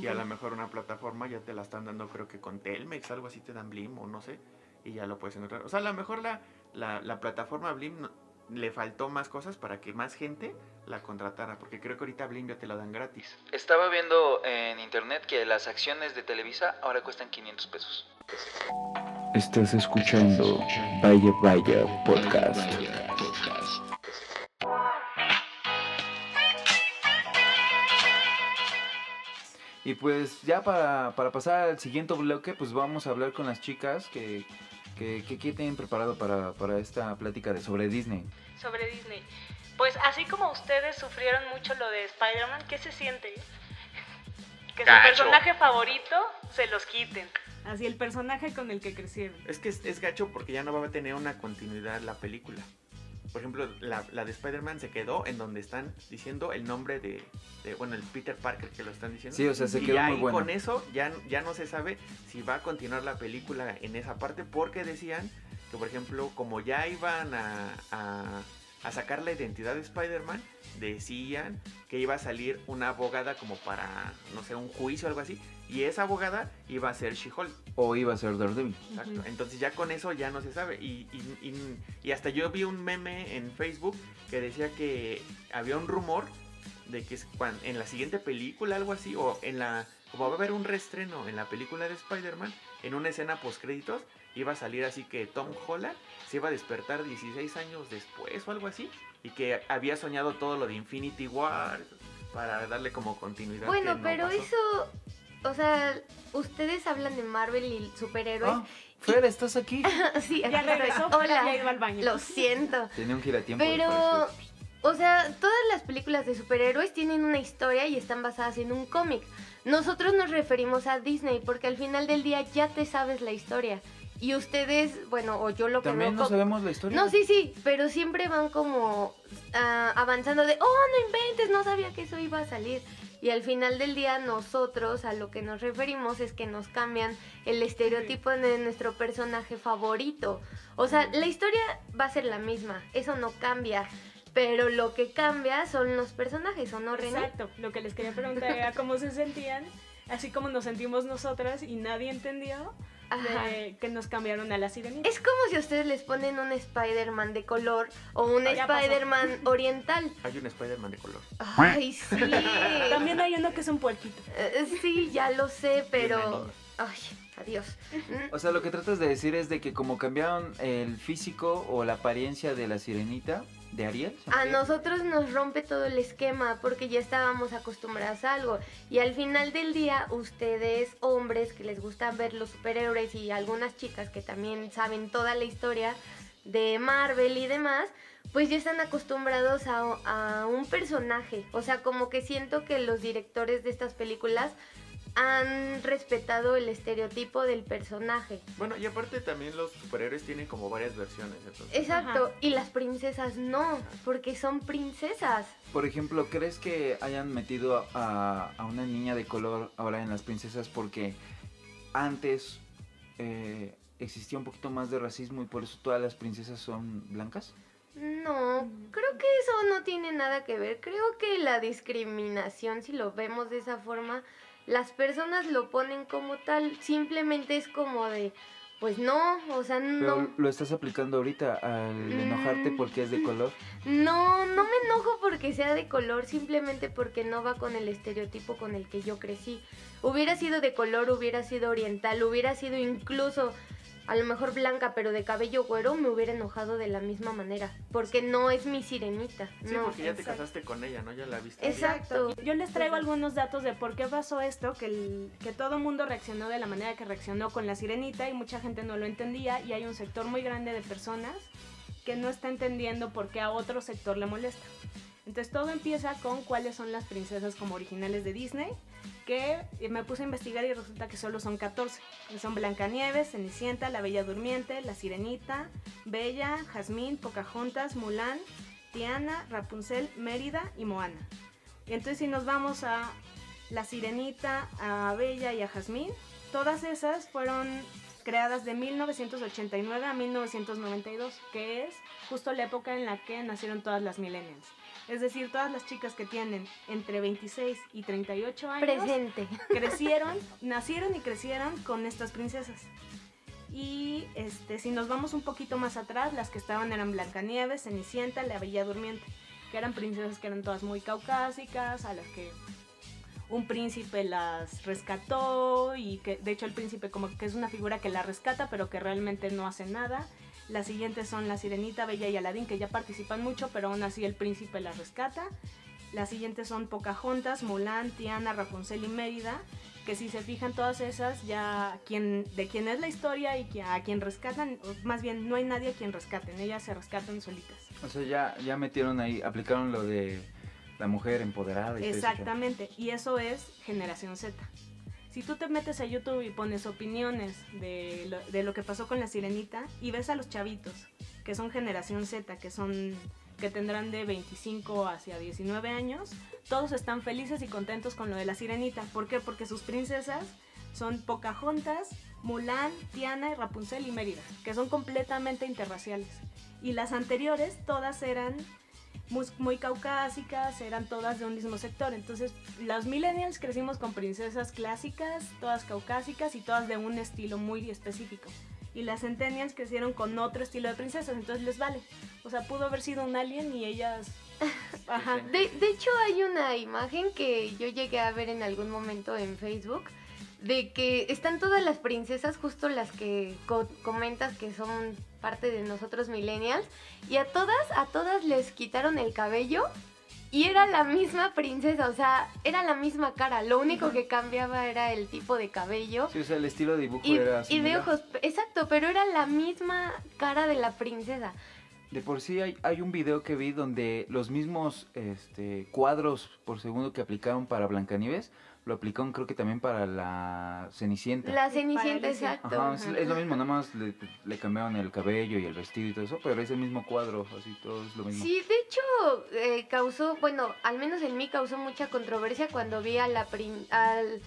Y a lo mejor una plataforma ya te la están dando, creo que con Telmex, algo así te dan Blim o no sé. Y ya lo puedes encontrar. O sea, a lo mejor la, la, la plataforma Blim no- le faltó más cosas para que más gente la contratara. Porque creo que ahorita Blim ya te la dan gratis. Estaba viendo en internet que las acciones de Televisa ahora cuestan 500 pesos. Estás escuchando Vaya Vaya Podcast. Y pues ya para, para pasar al siguiente bloque, pues vamos a hablar con las chicas que, que, que, que tienen preparado para, para esta plática de sobre Disney. sobre Disney. Pues así como ustedes sufrieron mucho lo de Spider-Man, ¿qué se siente? Que su personaje favorito se los quiten. Así el personaje con el que crecieron. Es que es, es gacho porque ya no va a tener una continuidad la película. Por ejemplo, la, la de Spider-Man se quedó en donde están diciendo el nombre de, de, bueno, el Peter Parker que lo están diciendo. Sí, o sea, se y quedó ya muy ahí bueno. con eso ya, ya no se sabe si va a continuar la película en esa parte porque decían que, por ejemplo, como ya iban a, a, a sacar la identidad de Spider-Man, decían que iba a salir una abogada como para, no sé, un juicio o algo así. Y esa abogada iba a ser She-Hulk. O iba a ser Daredevil. Exacto. Entonces ya con eso ya no se sabe. Y, y- y- y hasta yo vi un meme en Facebook que decía que había un rumor de que en la siguiente película, algo así, o en la... Como va a haber un reestreno en la película de Spider-Man, en una escena post créditos, iba a salir así que Tom Holland se iba a despertar 16 años después o algo así, y que había soñado todo lo de Infinity War para darle como continuidad. Bueno, no pero pasó. eso, o sea, ustedes hablan de Marvel y superhéroes. Ah, Fer, ¿estás aquí? sí, Ya regresó, Hola. ya iba al baño. Lo siento. Tenía un giratiempo. Pero, o sea, todas las películas de superhéroes tienen una historia y están basadas en un cómic. Nosotros nos referimos a Disney porque al final del día ya te sabes la historia. Y ustedes, bueno, o yo lo que También no sabemos la historia. No, sí, sí, pero siempre van como ah, avanzando de, oh, no inventes, no sabía que eso iba a salir. Y al final del día nosotros a lo que nos referimos es que nos cambian el estereotipo de nuestro personaje favorito. O sea, la historia va a ser la misma, eso no cambia. Pero lo que cambia son los personajes, ¿o no, René? Exacto. Lo que les quería preguntar era cómo se sentían, así como nos sentimos nosotras y nadie entendió. De que nos cambiaron a la sirenita. Es como si a ustedes les ponen un Spider-Man de color o un Ah. Spider-Man oriental. Hay un Spider-Man de color. Ay, sí. También hay uno que es un puerquito. Eh, Sí, ya lo sé, pero... Ay, adiós. O sea, lo que tratas de decir es de que como cambiaron el físico o la apariencia de la sirenita, de Ariel. ¿se A nosotros nos rompe todo el esquema porque ya estábamos acostumbrados a algo. Y al final del día, ustedes, hombres que les gustan ver los superhéroes y algunas chicas que también saben toda la historia de Marvel y demás, pues ya están acostumbrados a, a un personaje. O sea, como que siento que los directores de estas películas han respetado el estereotipo del personaje. Bueno, y aparte también los superhéroes tienen como varias versiones. Entonces, Exacto, Ajá. y las princesas no, porque son princesas. Por ejemplo, ¿crees que hayan metido a, a una niña de color ahora en las princesas porque antes eh, existía un poquito más de racismo y por eso todas las princesas son blancas? No, creo que eso no tiene nada que ver. Creo que la discriminación, si lo vemos de esa forma, las personas lo ponen como tal. Simplemente es como de, pues no, o sea, Pero no. lo estás aplicando ahorita al enojarte Mm. porque es de color. No, no me enojo porque sea de color, simplemente porque no va con el estereotipo con el que yo crecí. Hubiera sido de color, hubiera sido oriental, hubiera sido incluso a lo mejor blanca, pero de cabello güero, me hubiera enojado de la misma manera. Porque no es mi sirenita. sí, no. porque ya te casaste con ella, ¿no? Ya la viste. Exacto. Yo les traigo algunos datos de por qué pasó esto, que, el- que todo el mundo reaccionó de la manera que reaccionó con la sirenita y mucha gente no lo entendía y hay un sector muy grande de personas que no está entendiendo por qué a otro sector le molesta. Entonces todo empieza con cuáles son las princesas como originales de Disney, que eh, me puse a investigar y resulta que solo son 14. que Son Blancanieves, Cenicienta, La Bella Durmiente, La Sirenita, Bella, Jazmín, Pocahontas, Mulan, Tiana, Rapunzel, Mérida y Moana. Y entonces si nos vamos a La Sirenita, a Bella y a Jazmín, todas esas fueron creadas de 1989 a 1992, que es justo la época en la que nacieron todas las millennials. Es decir, todas las chicas que tienen entre 26 y 38 años Presente. crecieron, nacieron y crecieron con estas princesas. Y este, si nos vamos un poquito más atrás, las que estaban eran Blancanieves, Cenicienta, La Bella Durmiente, que eran princesas que eran todas muy caucásicas, a las que un príncipe las rescató y que de hecho el príncipe como que es una figura que la rescata pero que realmente no hace nada. Las siguientes son la Sirenita, Bella y Aladín que ya participan mucho pero aún así el príncipe las rescata. Las siguientes son Pocahontas, Mulan, Tiana, Rapunzel y Mérida, que si se fijan todas esas ya quien, de quién es la historia y a quien rescatan, más bien no hay nadie a quien rescaten, ellas se rescatan solitas. O sea, ya, ya metieron ahí, aplicaron lo de la mujer empoderada. Y. Exactamente, y eso es generación Z. Si tú te metes a YouTube y pones opiniones de lo, de lo que pasó con la sirenita y ves a los chavitos, que son generación Z, que son que tendrán de 25 hacia 19 años, todos están felices y contentos con lo de la sirenita. ¿Por qué? Porque sus princesas son Pocahontas, Mulan, Tiana, Rapunzel y Mérida, que son completamente interraciales. Y las anteriores todas eran muy caucásicas, eran todas de un mismo sector. Entonces, los millennials crecimos con princesas clásicas, todas caucásicas y todas de un estilo muy específico. Y las centennials crecieron con otro estilo de princesas, entonces les vale. O sea, pudo haber sido un alien y ellas... Ajá. De, de hecho, hay una imagen que yo llegué a ver en algún momento en Facebook de que están todas las princesas, justo las que co- comentas que son parte de nosotros millennials, y a todas, a todas les quitaron el cabello y era la misma princesa, o sea, era la misma cara, lo único que cambiaba era el tipo de cabello. Sí, o sea, el estilo de dibujo Y, era y de similar. ojos, exacto, pero era la misma cara de la princesa. De por sí hay, hay un video que vi donde los mismos este, cuadros por segundo que aplicaron para Blancanieves, lo aplicaron creo que también para la Cenicienta. La cenicienta, exacto. Ajá, es, es lo mismo, nada más le, le cambiaron el cabello y el vestido y todo eso, pero es el mismo cuadro, así todo es lo mismo. Sí, de hecho, eh, causó, bueno, al menos en mí causó mucha controversia cuando vi a la prin- al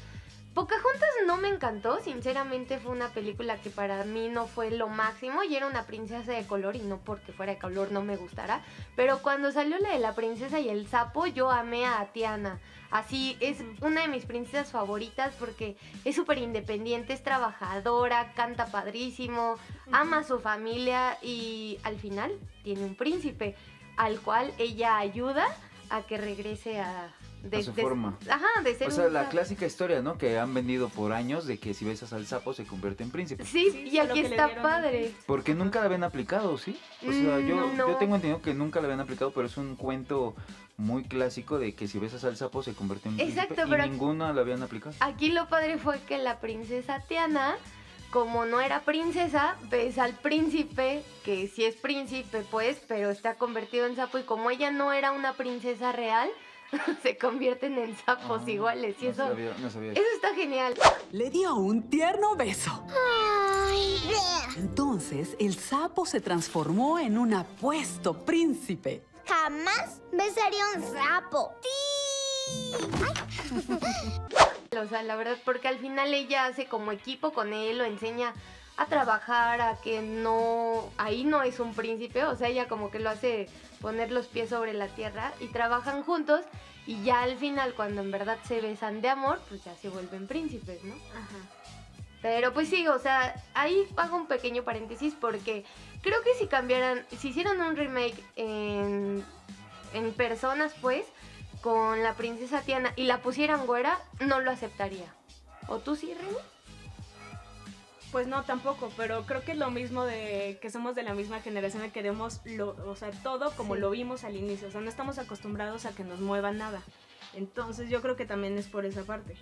Pocahontas no me encantó, sinceramente fue una película que para mí no fue lo máximo y era una princesa de color y no porque fuera de color no me gustara, pero cuando salió la de la princesa y el sapo yo amé a Tiana. Así es una de mis princesas favoritas porque es súper independiente, es trabajadora, canta padrísimo, ama a su familia y al final tiene un príncipe al cual ella ayuda a que regrese a... A su forma. Ajá, de ser O sea, un la clásica historia, ¿no? Que han vendido por años de que si besas al sapo se convierte en príncipe. Sí, Sí, y aquí está padre. Porque nunca la habían aplicado, ¿sí? O sea, Mm, yo, no. yo tengo entendido que nunca la habían aplicado, pero es un cuento muy clásico de que si besas al sapo se convierte en príncipe. Exacto, y pero- ninguna la habían aplicado. Aquí lo padre fue que la princesa Tiana, como no era princesa, besa al príncipe, que sí es príncipe pues, pero está convertido en sapo y como ella no era una princesa real, se convierten en sapos Ah, iguales y no eso, sabía- no sabía eso está genial. Le dio un tierno beso. Entonces el sapo se transformó en un apuesto príncipe. Jamás besaría un sapo. O sea, la verdad, porque al final ella hace como equipo con él, lo enseña a trabajar, a que no, ahí no es un príncipe, o sea, ella como que lo hace poner los pies sobre la tierra y trabajan juntos y ya al final cuando en verdad se besan de amor, pues ya se vuelven príncipes, ¿no? Ajá. Pero pues sí, o sea, ahí hago un pequeño paréntesis porque creo que si cambiaran, si hicieran un remake en, en personas, pues, con la princesa Tiana y la pusieran güera, no lo aceptaría. ¿O tú sí, Remy? Pues no, tampoco, pero creo que es lo mismo de que somos de la misma generación y queremos lo, o sea, todo como Sí. lo vimos al inicio, o sea, no estamos acostumbrados a que nos mueva nada. Entonces yo creo que también es por esa parte.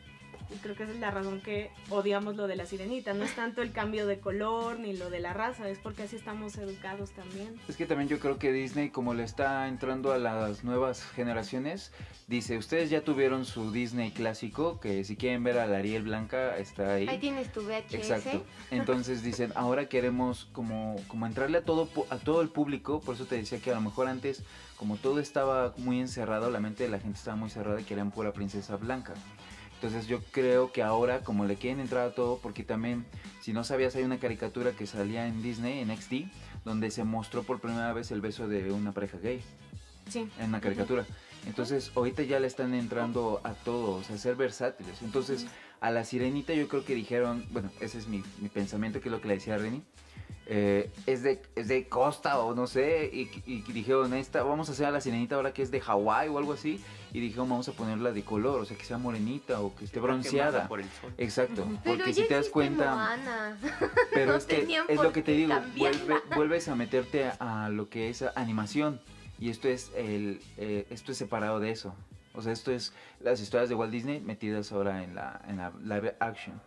Y creo que esa es la razón que odiamos lo de la sirenita. No es tanto el cambio de color ni lo de la raza, es porque así estamos educados también. Es que también yo creo que Disney, como le está entrando a las nuevas generaciones, dice, ustedes ya tuvieron su Disney clásico, que si quieren ver a la Ariel Blanca, está ahí. Ahí tienes tu VHS. Exacto. Entonces dicen, ahora queremos como, como entrarle a todo, a todo el público, por eso te decía que a lo mejor antes, como todo estaba muy encerrado, la mente de la gente estaba muy cerrada y querían pura princesa blanca. Entonces yo creo que ahora, como le quieren entrar a todo, porque también, si no sabías, hay una caricatura que salía en Disney, en XD, donde se mostró por primera vez el beso de una pareja gay Sí. en una caricatura. Entonces, ahorita ya le están entrando a todos, a ser versátiles. Entonces, a la sirenita yo creo que dijeron, bueno, ese es mi, mi pensamiento, que es lo que le decía a Reni. Eh, es, de, es de costa o no sé, y, y dijeron, esta, vamos a hacer a la sirenita ahora que es de Hawái o algo así, y dijeron, vamos a ponerla de color, o sea, que sea morenita o que esté bronceada. por el sol. Exacto, Pero porque si te das cuenta... Moana. Pero No es que es lo que te digo, vuelve- vuelves a meterte a, a lo que es animación y esto es el eh, esto es separado de eso. O sea, esto es las historias de Walt Disney metidas ahora en la en la live action.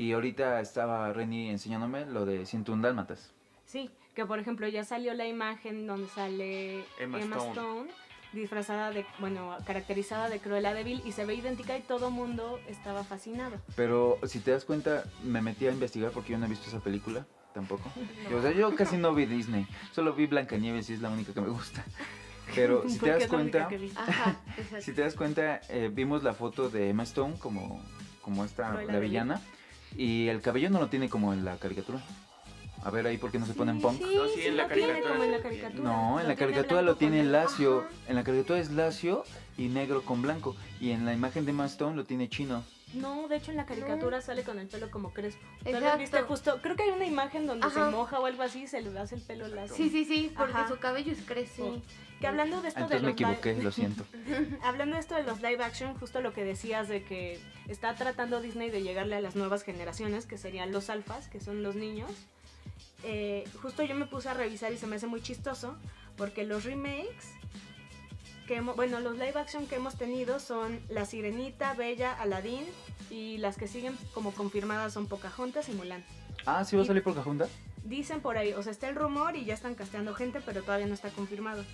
Y ahorita estaba Renny enseñándome lo de 101 dálmatas. Sí, que por ejemplo ya salió la imagen donde sale Emma Emma, Stone. Stone. disfrazada de, bueno, caracterizada de Cruella de Vil y se ve idéntica y todo mundo estaba fascinado. Pero si te das cuenta, me metí a investigar porque yo no he visto esa película tampoco. O sea, yo casi no vi Disney, solo vi Blancanieves y es la única que me gusta. Pero si te das es la única cuenta. Ajá, si te das cuenta, eh, vimos la foto de Emma Stone como, como esta, Cruella la de Vil. Y el cabello no lo tiene como en la caricatura. A ver ahí, ¿por qué no se ponen punk? No, sí, en la tiene caricatura como en la sí. caricatura. No, en la caricatura lo tiene lacio. En la caricatura es lacio y negro con blanco. Y en la imagen de Emma Stone lo tiene chino. No, de hecho en la caricatura sale con el pelo como crespo. Exacto. viste justo, creo que hay una imagen donde Ajá. se moja o algo así y se le hace el pelo lacio. Sí, sí, sí, porque Ajá. su cabello es crespo. Sí. Que hablando de esto Ah, de me los live- equivoqué, lo siento. Hablando de esto de los live action, justo lo que decías de que está tratando Disney de llegarle a las nuevas generaciones, que serían los alfas, que son los niños. Eh, justo yo me puse a revisar y se me hace muy chistoso, porque los remakes, que hemo- bueno, los live action que hemos tenido son La Sirenita, Bella, Aladdin, y las que siguen como confirmadas son Pocahontas y Mulan. Ah, ¿sí va a salir Pocahontas? Dicen por ahí, o sea, está el rumor y ya están casteando gente, pero todavía no está confirmado.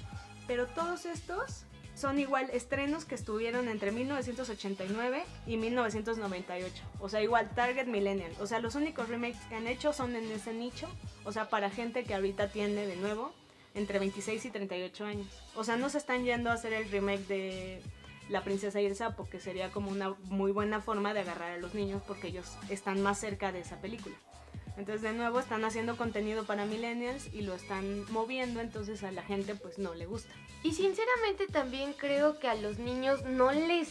Pero todos estos son igual estrenos que estuvieron entre 1989 y 1998. O sea, igual Target Millennial. O sea, los únicos remakes que han hecho son en ese nicho. O sea, para gente que ahorita tiene de nuevo entre 26 y 38 años. O sea, no se están yendo a hacer el remake de La Princesa y el Sapo, que sería como una muy buena forma de agarrar a los niños porque ellos están más cerca de esa película. Entonces de nuevo están haciendo contenido para millennials y lo están moviendo, entonces a la gente pues no le gusta. Y sinceramente también creo que a los niños no les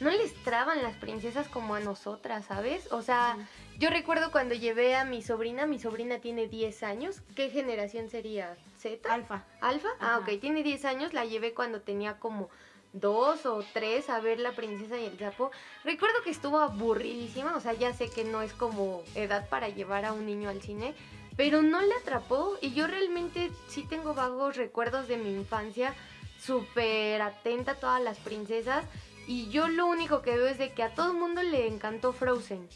no les traban las princesas como a nosotras, ¿sabes? O sea, yo recuerdo cuando llevé a mi sobrina, mi sobrina tiene 10 años, ¿qué generación sería? ¿Z? Alfa. ¿Alfa? Ah, ok, tiene 10 años, la llevé cuando tenía como dos o tres a ver La Princesa y el Sapo. Recuerdo que estuvo aburridísima, o sea, ya sé que no es como edad para llevar a un niño al cine, pero no le atrapó y yo realmente sí tengo vagos recuerdos de mi infancia, súper atenta a todas las princesas y yo lo único que veo es de que a todo el mundo le encantó Frozen.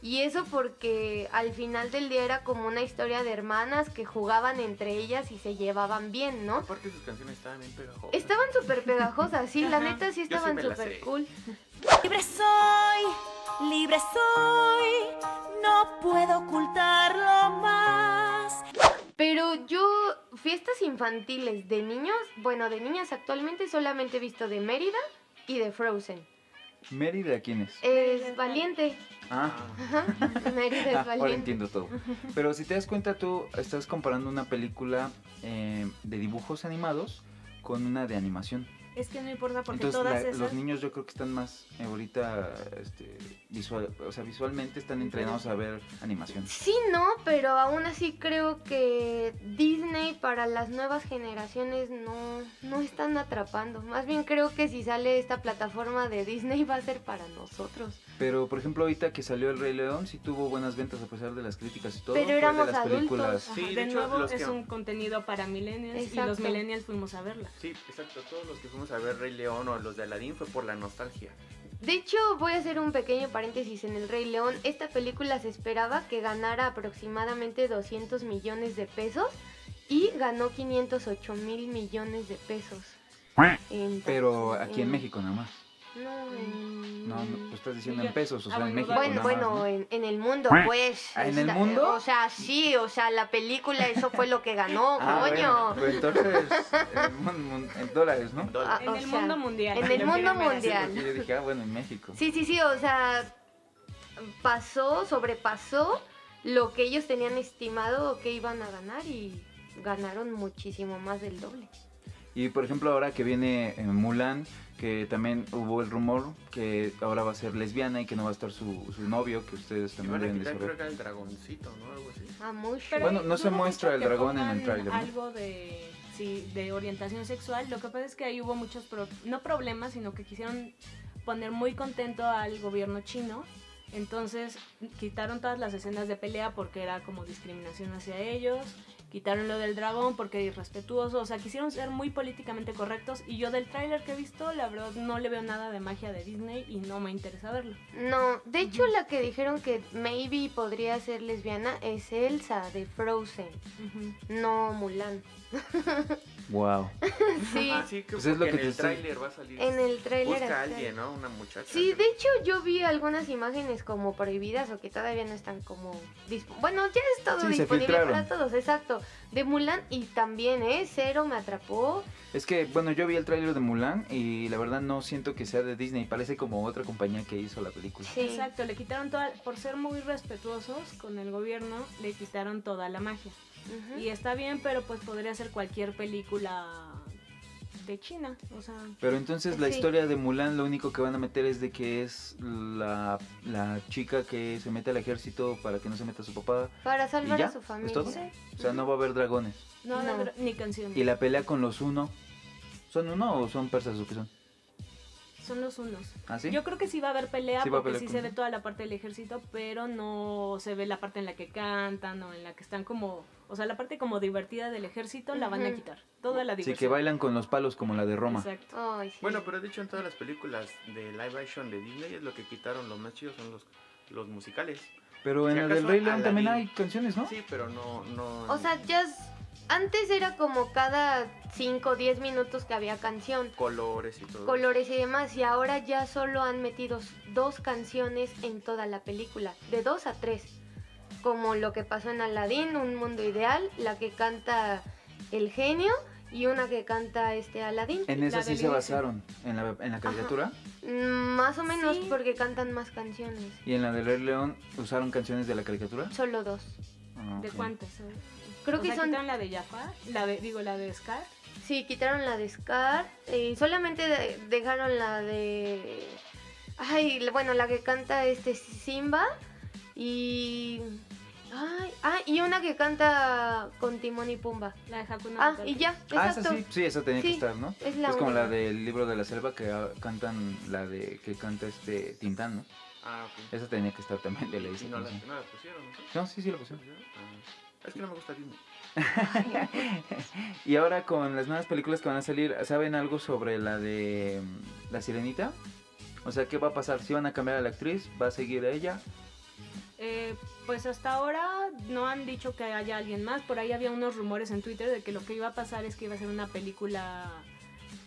Y eso porque al final del día era como una historia de hermanas que jugaban entre ellas y se llevaban bien, ¿no? Aparte sus canciones estaban bien pegajosas. Estaban súper pegajosas, sí, la neta sí estaban súper cool. Libre soy, libre soy, no puedo ocultarlo más. Pero yo, fiestas infantiles de niños, bueno, de niñas actualmente solamente he visto de Mérida y de Frozen. ¿Mérida quién es? Es valiente. Ah. Mérida es ah, ahora valiente. entiendo todo. Pero si te das cuenta, tú estás comparando una película eh, de dibujos animados con una de animación. Es que no importa porque Entonces todas la- esas... los niños yo creo que están más eh, ahorita este, visual, o sea, visualmente están entrenados a ver animación. Sí, no, pero aún así creo que Disney para las nuevas generaciones no, no están atrapando. Más bien creo que si sale esta plataforma de Disney va a ser para nosotros. Pero por ejemplo ahorita que salió el Rey León sí tuvo buenas ventas a pesar de las críticas y todo. Pero de éramos las adultos. películas. Sí, de de, hecho, nuevo los es que- un contenido para millennials y los millennials fuimos a verla. Sí, exacto. Todos los que fuimos a ver Rey León o los de Aladdin fue por la nostalgia. De hecho, voy a hacer un pequeño paréntesis en El Rey León. Esta película se esperaba que ganara aproximadamente 200 millones de pesos y ganó 508 mil millones de pesos. En Pero aquí en México nada más. No, en- No, no, pues estás diciendo en pesos, o Ah, sea, en bueno, México Bueno, nada bueno, más, ¿no? en, en el mundo, pues. ¿Ah, en el mundo? O sea, sí, o sea, la película, eso fue lo que ganó, Ah, coño. bueno, pues entonces en, en dólares, ¿no? Ah, En el sea, mundo mundial. en el mundo mundial. Yo dije, ah, bueno, en México. Sí, sí, sí, o sea, pasó, sobrepasó lo que ellos tenían estimado que iban a ganar y ganaron muchísimo más del doble. Y por ejemplo, ahora que viene eh, Mulan, que también hubo el rumor que ahora va a ser lesbiana y que no va a estar su, su novio, que ustedes también deben de creo que el dragoncito, ¿no? Algo así. A mucho. Pero Bueno, no se muestra el dragón en el ¿no? Algo de, sí, de orientación sexual. Lo que pasa es que ahí hubo muchos, pro- no problemas, sino que quisieron poner muy contento al gobierno chino. Entonces quitaron todas las escenas de pelea porque era como discriminación hacia ellos. Quitaron lo del dragón porque es irrespetuoso, o sea, quisieron ser muy políticamente correctos y yo del tráiler que he visto, la verdad no le veo nada de magia de Disney y no me interesa verlo. No, de hecho la que dijeron que maybe podría ser lesbiana es Elsa de Frozen, no Mulan. Wow. sí. Ah, sí, que Pues es lo que en el tráiler va a salir. En el tráiler Busca a alguien, ¿no? Una muchacha. Sí, de hecho yo vi algunas imágenes como prohibidas o que todavía no están como... Bueno, ya es todo Sí, disponible para todos, exacto. De Mulan y también, ¿eh? Cero me atrapó. Es que, bueno, yo vi el tráiler de Mulan y la verdad no siento que sea de Disney, parece como otra compañía que hizo la película. Exacto, le quitaron toda, por ser muy respetuosos con el gobierno, le quitaron toda la magia. Y está bien, pero pues podría ser cualquier película de China, o sea... Pero entonces la Sí. historia de Mulan lo único que van a meter es de que es la, la chica que se mete al ejército para que no se meta su papá. Para ¿Y salvar ya? a su familia. ¿Es todo? Sí. O sea, no va a haber dragones. No, No. no, ni canciones. ¿Y la pelea con los uno? ¿Son uno o son persas o qué son? Son los unos. ¿Ah, sí? Yo creo que sí va a haber pelea Sí porque sí con se ve toda la parte del ejército, pero no se ve la parte en la que cantan o en la que están como... O sea, la parte como divertida del ejército la van a quitar. Toda la Sí, diversión. que bailan con los palos como la de Roma. Exacto. Ay, sí. Bueno, pero de hecho en todas las películas de live action de Disney es lo que quitaron los más chidos son los, los musicales. Pero en el del Rey León también hay canciones, ¿no? Sí, pero no... no O sea, ya... es- Antes era como cada 5 o 10 minutos que había canción. colores y todo. colores y demás y ahora ya solo han metido dos canciones en toda la película, de dos a tres, como lo que pasó en Aladdin, Un Mundo Ideal, la que canta el genio y una que canta este Aladdin. En esa sí se basaron, en la, en la caricatura. Más o menos porque cantan más canciones, Y en la del Rey León usaron canciones de la caricatura. solo dos. Ah, ¿De cuántas? Creo O que sea, son- quitaron la de Jafar, la de, digo, la de Scar. Sí, quitaron la de Scar y solamente de- dejaron la de... Ay, la- bueno, la que canta este Simba y... Ay, ah, y una que canta con Timón y Pumba. La de Hakuna Ah, Matata. y ya, Ah, exacto. esa sí, sí, esa tenía que estar, ¿no? es la como única. la del libro de la selva que ah, cantan la de que canta este Tintán, ¿no? Ah, ok. Esa tenía que estar también de esa Y no la, no la pusieron, ¿no? No, sí, sí la pusieron. Es que no me gusta Disney. Y ahora con las nuevas películas que van a salir, ¿saben algo sobre la de mm, La Sirenita? O sea, ¿qué va a pasar? ¿Si van a cambiar a la actriz? ¿Va a seguir ella? Eh, pues hasta ahora no han dicho que haya alguien más. Por ahí había unos rumores en Twitter de que lo que iba a pasar es que iba a ser una película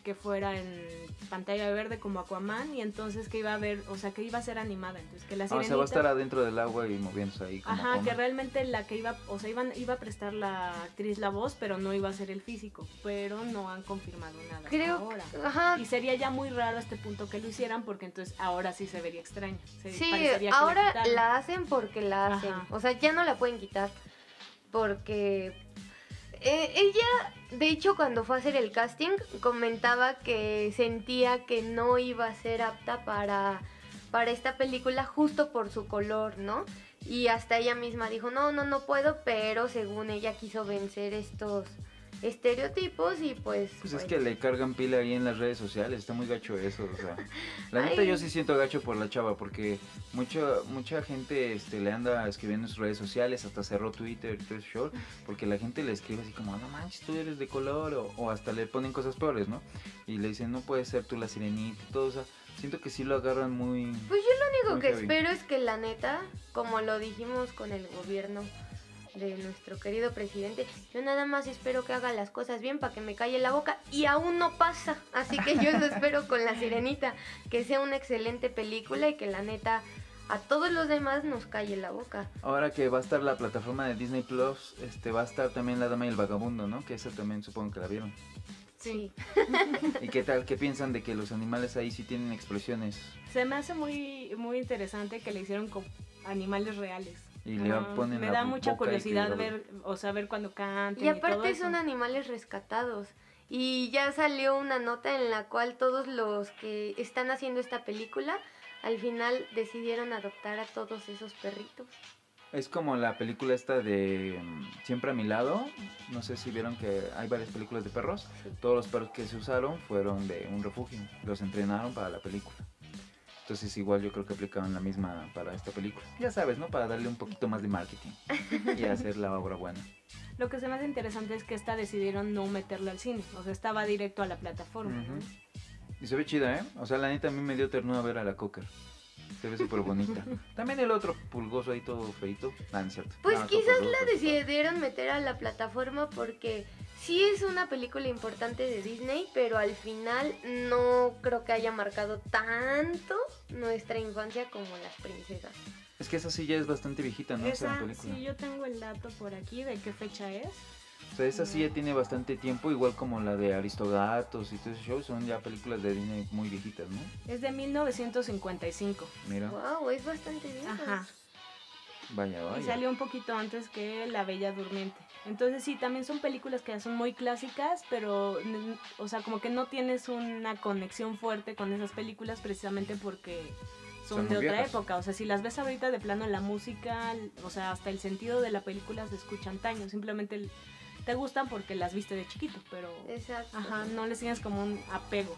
que fuera en pantalla verde como Aquaman y entonces que iba a haber, o sea, que iba a ser animada. Entonces que la Ah, o sirenita... sea, va a estar adentro del agua y moviéndose ahí como Ajá, que realmente la que iba, o sea, iban, iba a prestar la actriz la voz, pero no iba a ser el físico, pero no han confirmado nada. Creo ahora. que- ajá. Y sería ya muy raro a este punto que lo hicieran, porque entonces ahora sí se vería extraño. Se Sí, ahora la hacen porque la hacen. Ajá. O sea, ya no la pueden quitar. Porque eh, ella, de hecho, cuando fue a hacer el casting, comentaba que sentía que no iba a ser apta para, para esta película justo por su color, ¿no? Y hasta ella misma dijo, no, no, no puedo, pero según ella quiso vencer estos estereotipos y pues... Pues es bueno. que le cargan pila ahí en las redes sociales, está muy gacho eso, o sea. La neta yo sí siento gacho por la chava, porque mucho, mucha gente este, le anda escribiendo en sus redes sociales, hasta cerró Twitter y todo show, porque la gente le escribe así como, no manches, tú eres de color, o, o hasta le ponen cosas peores, ¿no? Y le dicen, no puedes ser tú la sirenita y todo, o sea, siento que sí lo agarran muy... Pues yo lo único que heavy. espero es que la neta, como lo dijimos con el gobierno de nuestro querido presidente, yo nada más espero que haga las cosas bien para que me calle la boca y aún no pasa. Así que yo eso espero con La Sirenita, que sea una excelente película y que la neta a todos los demás nos calle la boca. Ahora que va a estar la plataforma de Disney Plus, este va a estar también La Dama y el Vagabundo, ¿no? Que esa también supongo que la vieron. Sí. ¿Y qué tal? ¿Qué piensan de que los animales ahí sí tienen explosiones? Se me hace muy, muy interesante que le hicieron con animales reales. Y le Ah, ponen me la da mucha curiosidad ver, o sea, ver cuando canten. Y todo aparte eso. son animales rescatados. Y ya salió una nota en la cual todos los que están haciendo esta película al final decidieron adoptar a todos esos perritos. Es como la película esta de mm, Siempre a mi lado. No sé si vieron que hay varias películas de perros. Todos los perros que se usaron fueron de un refugio. Los entrenaron para la película. Entonces igual yo creo que aplicaron la misma para esta película. Ya sabes, ¿no? Para darle un poquito más de marketing y hacer la obra buena. Lo que se me hace interesante es que esta decidieron no meterla al cine, o sea, estaba directo a la plataforma. Y se ve chida, ¿eh? O sea, la neta a mí me dio ternura ver a la Cocker. Se ve súper bonita. También el otro pulgoso ahí todo feito. Ah, no cierto. Pues No, quizás la decidieron meter a la plataforma porque sí es una película importante de Disney, pero al final no creo que haya marcado tanto nuestra infancia como las princesas. Es que esa sí ya es bastante viejita, ¿no? Esa Esa, película. sí, yo tengo el dato por aquí de qué fecha es. O sea, esa sí ya tiene bastante tiempo, igual como la de Aristogatos y todo ese show, son ya películas de Disney muy viejitas, ¿no? Es de 1955. Mira, Wow, es bastante bien. Ajá. vaya, Y vaya. salió un poquito antes que La Bella Durmiente. Entonces sí, también son películas que ya son muy clásicas, pero, o sea, como que no tienes una conexión fuerte con esas películas precisamente porque son, Son de otra viejas. época. O sea, si las ves ahorita de plano en la música, o sea, hasta el sentido de la película se escucha antaño. Simplemente l- te gustan porque las viste de chiquito, pero Exacto. ajá, no les tienes como un apego.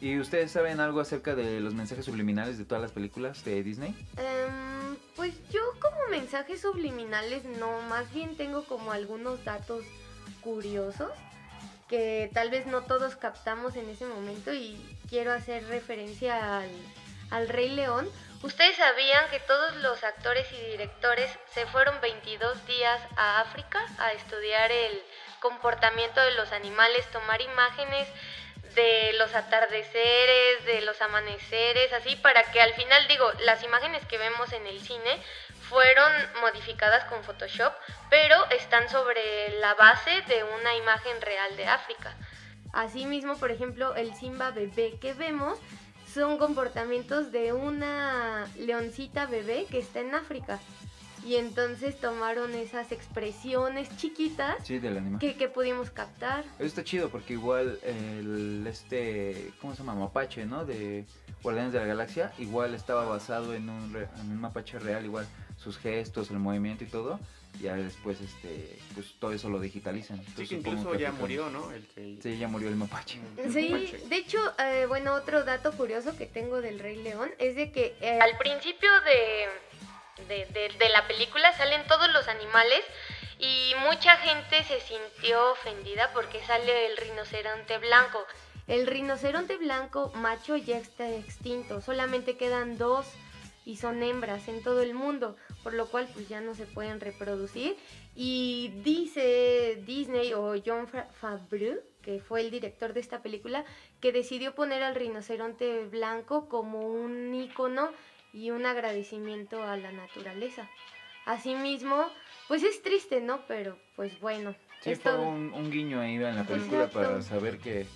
¿Y ustedes saben algo acerca de los mensajes subliminales de todas las películas de Disney? Em, pues yo como mensajes subliminales no, más bien tengo como algunos datos curiosos que tal vez no todos captamos en ese momento y quiero hacer referencia al, al Rey León. ¿Ustedes sabían que todos los actores y directores se fueron 22 días a África a estudiar el comportamiento de los animales, tomar imágenes de los atardeceres, de los amaneceres, así para que al final digo, las imágenes que vemos en el cine fueron modificadas con Photoshop, pero están sobre la base de una imagen real de África. Asimismo, por ejemplo, el Simba bebé que vemos son comportamientos de una leoncita bebé que está en África. Y entonces tomaron esas expresiones chiquitas Sí, del anime. que, que pudimos captar. Eso está chido porque igual el este, ¿cómo se llama? Mapache, ¿no? De Guardianes de la Galaxia, igual estaba basado en un, re- en un mapache real, igual sus gestos, el movimiento y todo. Ya después, este, pues todo eso lo digitalizan. Sí, que incluso que ya murió, ¿no? El que... Sí, ya murió el mapache. el Sí, mapache. de hecho, eh, bueno, otro dato curioso que tengo del Rey León es de que eh, al principio de, de, de- de la película salen todos los animales y mucha gente se sintió ofendida porque sale el rinoceronte blanco. El rinoceronte blanco macho ya está extinto, solamente quedan dos y son hembras en todo el mundo, por lo cual pues ya no se pueden reproducir. Y dice Disney o John Fa- Favreau, que fue el director de esta película, que decidió poner al rinoceronte blanco como un icono y un agradecimiento a la naturaleza. Asimismo, pues es triste, ¿no? Pero pues bueno. Sí, fue un, un guiño ahí en la película Exacto. para saber que,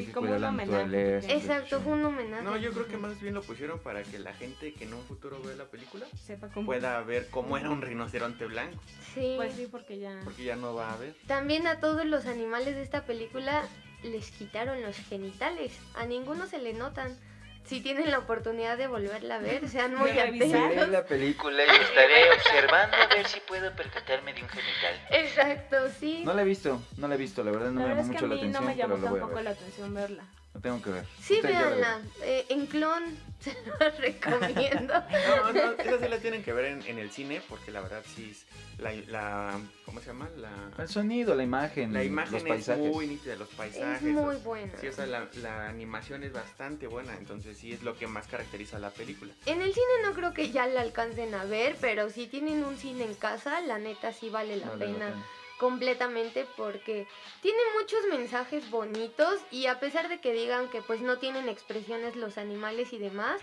que Sí, como la naturaleza. Exacto, fue un homenaje. No, yo creo que más bien lo pusieron para que la gente que en un futuro vea la película Sepa cómo. pueda ver cómo era un rinoceronte blanco, Sí. Pues sí, porque ya. porque ya no va a ver. También a todos los animales de esta película les quitaron los genitales. A ninguno se le notan. Si tienen la oportunidad de volverla a ver, sean muy atentos. la película. y estaré observando a ver si puedo percatarme de un genital. Exacto, sí. No la he visto, no la he visto, la verdad no la me llamó mucho la mí no atención, me llamó pero tampoco la atención verla. La tengo que ver. Sí, la véanla. Eh, en clon se los recomiendo. No, no, esa sí la tienen que ver en, en el cine, porque la verdad sí es la, la ¿cómo se llama? La, El sonido, la imagen, la imagen los es paisajes. muy nítida, los paisajes. Es muy buena. Sí, o sea, la, la animación es bastante buena, entonces sí es lo que más caracteriza a la película. En el cine no creo que ya la alcancen a ver, pero si tienen un cine en casa, la neta sí vale la la pena. pena. Completamente porque tiene muchos mensajes bonitos y a pesar de que digan que pues no tienen expresiones los animales y demás,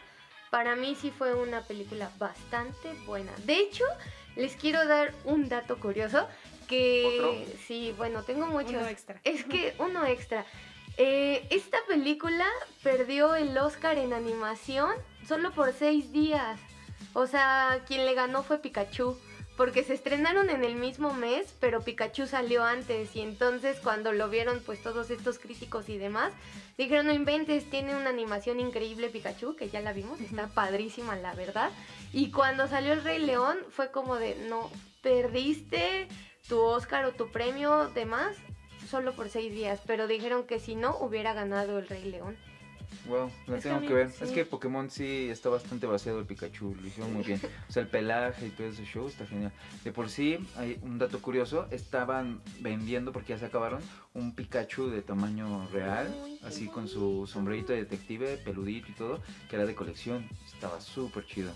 para mí sí fue una película bastante buena. De hecho, les quiero dar un dato curioso que ¿Otro? sí, bueno, tengo muchos. Uno extra. Es que uno extra. Eh, esta película perdió el Oscar en animación solo por seis días. O sea, quien le ganó fue Pikachu. Porque se estrenaron en el mismo mes, pero Pikachu salió antes. Y entonces cuando lo vieron pues todos estos críticos y demás, dijeron, no inventes, tiene una animación increíble Pikachu, que ya la vimos, está padrísima la verdad. Y cuando salió el Rey León fue como de, no, perdiste tu Oscar o tu premio, demás, solo por seis días. Pero dijeron que si no, hubiera ganado el Rey León. Wow, la Es tengo que ver. sí. Es que Pokémon sí está bastante vaciado el Pikachu, lo hicieron muy bien. O sea, el pelaje y todo ese show está genial. De por sí, hay un dato curioso, estaban vendiendo, porque ya se acabaron, un Pikachu de tamaño real, Ay, así con su sombrerito de detective, peludito y todo, que era de colección. Estaba súper chido.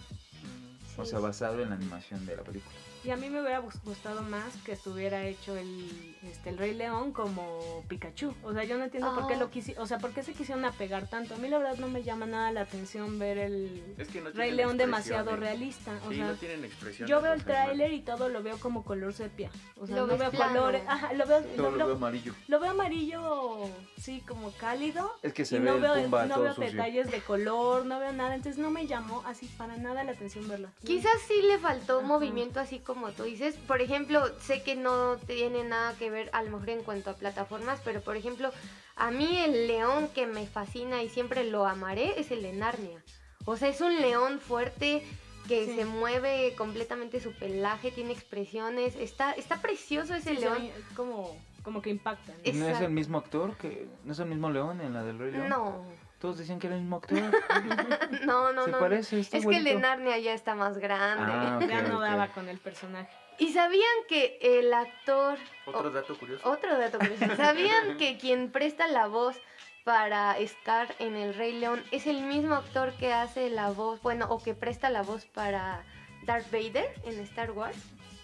O sea, basado en la animación de la película. Y a mí me hubiera gust- gustado más que estuviera hecho el, este, el Rey León como Pikachu. O sea, yo no entiendo por qué Ah. lo quisi o sea, por qué se quisieron apegar tanto. A mí la verdad no me llama nada la atención ver el Es que no Rey León demasiado realista. O Sí, sea, no tienen expresión. yo veo el tráiler y todo lo veo como color sepia. O sea, Lo no veo plano. colores. Ajá, lo veo, Todo lo, lo veo lo- amarillo. lo veo amarillo, sí, como cálido. Es que se y ve no el veo, Pumba no todo veo sucio. detalles de color, no veo nada. Entonces no me llamó así para nada la atención verla. Quizás sí le faltó Ajá. movimiento así como tú dices. Por ejemplo, sé que no tiene nada que ver a lo mejor en cuanto a plataformas, pero por ejemplo, a mí el león que me fascina y siempre lo amaré es el de Narnia. O sea, es un león fuerte que Sí. se mueve completamente su pelaje, tiene expresiones, está, está precioso ese Sí, león. ve como, como que impacta. ¿no? ¿Y ¿No es el mismo actor? que ¿No es el mismo león en la del Rey León? No, Todos decían que era el mismo actor. no, no, Se no. parece, es que el de. Narnia ya está más grande. Ah, ok, ya no daba con el personaje. ¿Y sabían que el actor... Otro dato curioso. Otro dato curioso. ¿Sabían que quien presta la voz para Scar en El Rey León es el mismo actor que hace la voz, bueno, o que presta la voz para Darth Vader en Star Wars?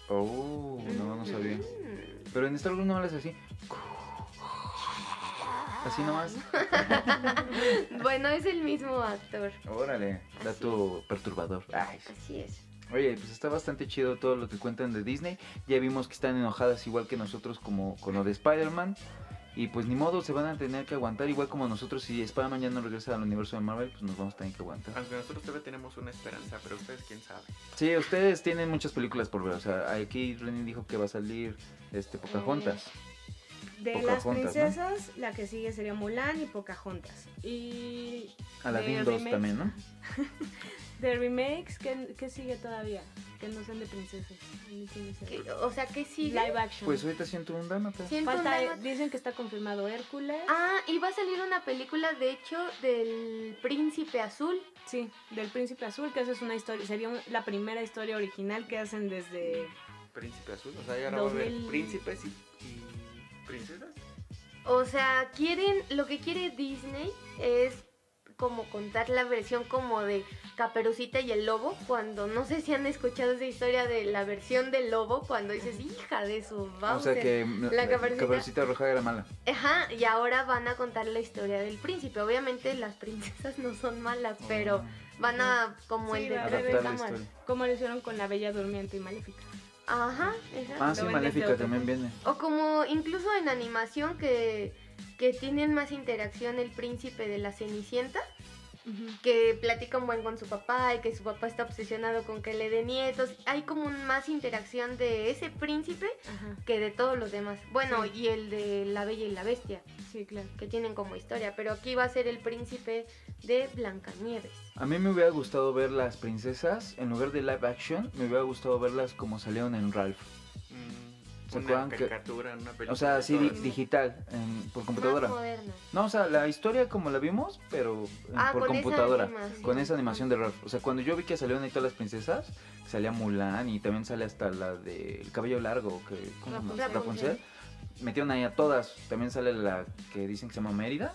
Oh, no, no sabía. Mm. Pero en Star Wars no hablas así. Así nomás. Bueno, es el mismo actor. Órale, dato perturbador. Ay. Así es. Oye, pues está bastante chido todo lo que cuentan de Disney. Ya vimos que están enojadas igual que nosotros como con lo de Spider-Man. Y pues ni modo, se van a tener que aguantar igual como nosotros. Si Spider-Man ya no regresa al universo de Marvel, pues nos vamos a tener que aguantar. Aunque nosotros todavía tenemos una esperanza, pero ustedes quién sabe. Sí, ustedes tienen muchas películas por ver. O sea, aquí René dijo que va a salir este Pocahontas. De las Pocahontas, ¿no? princesas, la que sigue sería Mulan y Pocahontas. Y Aladdin de 2 remakes- también, ¿no? De remakes, ¿qué, qué sigue todavía? Que no sean de princesas. A mí sí me sé. ¿Qué- O sea, ¿qué sigue? Live action. Pues ahorita siento un dálmata. Dicen que está confirmado Hércules. Ah, y va a salir una película, de hecho, del Príncipe Azul. Sí, del Príncipe Azul, que esa es una historia, sería un- la primera historia original que hacen desde... Príncipe azul. O sea, ya ahora va a haber 2000. príncipes y, y princesas. O sea, quieren, lo que quiere Disney es como contar la versión como de Caperucita y el Lobo, cuando no sé si han escuchado esa historia de la versión del lobo, cuando dices, hija de su O vamos. sea que la Caperucita. Caperucita Roja era mala. Ajá, y ahora van a contar la historia del príncipe. Obviamente las princesas no son malas, pero van a como Sí, el de. Como lo hicieron con la Bella Durmiente y Maléfica. Ajá, exacto. Ah, sí, Maléfica también viene. O como incluso en animación que, que tienen más interacción el príncipe de la Cenicienta, que platica un buen con su papá y que su papá está obsesionado con que le dé nietos. Hay como un- más interacción de ese príncipe Ajá, que de todos los demás. Bueno, Sí. y el de la Bella y la Bestia, sí, claro. que tienen como historia, pero aquí va a ser el príncipe de Blancanieves. A mí me hubiera gustado ver las princesas, en lugar de live action, me hubiera gustado verlas como salieron en Ralph. Mm, ¿Se una acuerdan que- caricatura, una película. O sea, así di- digital, en- por computadora. Más moderna. No, o sea, la historia como la vimos, pero en- Ah, por con esa computadora. animación. Con esa animación de Ralph. O sea, cuando yo vi que salieron ahí todas las princesas, salía Mulan y también sale hasta la del cabello largo, que, ¿cómo? Rapunzel. Rapunzel. Metieron ahí a todas. También sale la que dicen que se llama Mérida.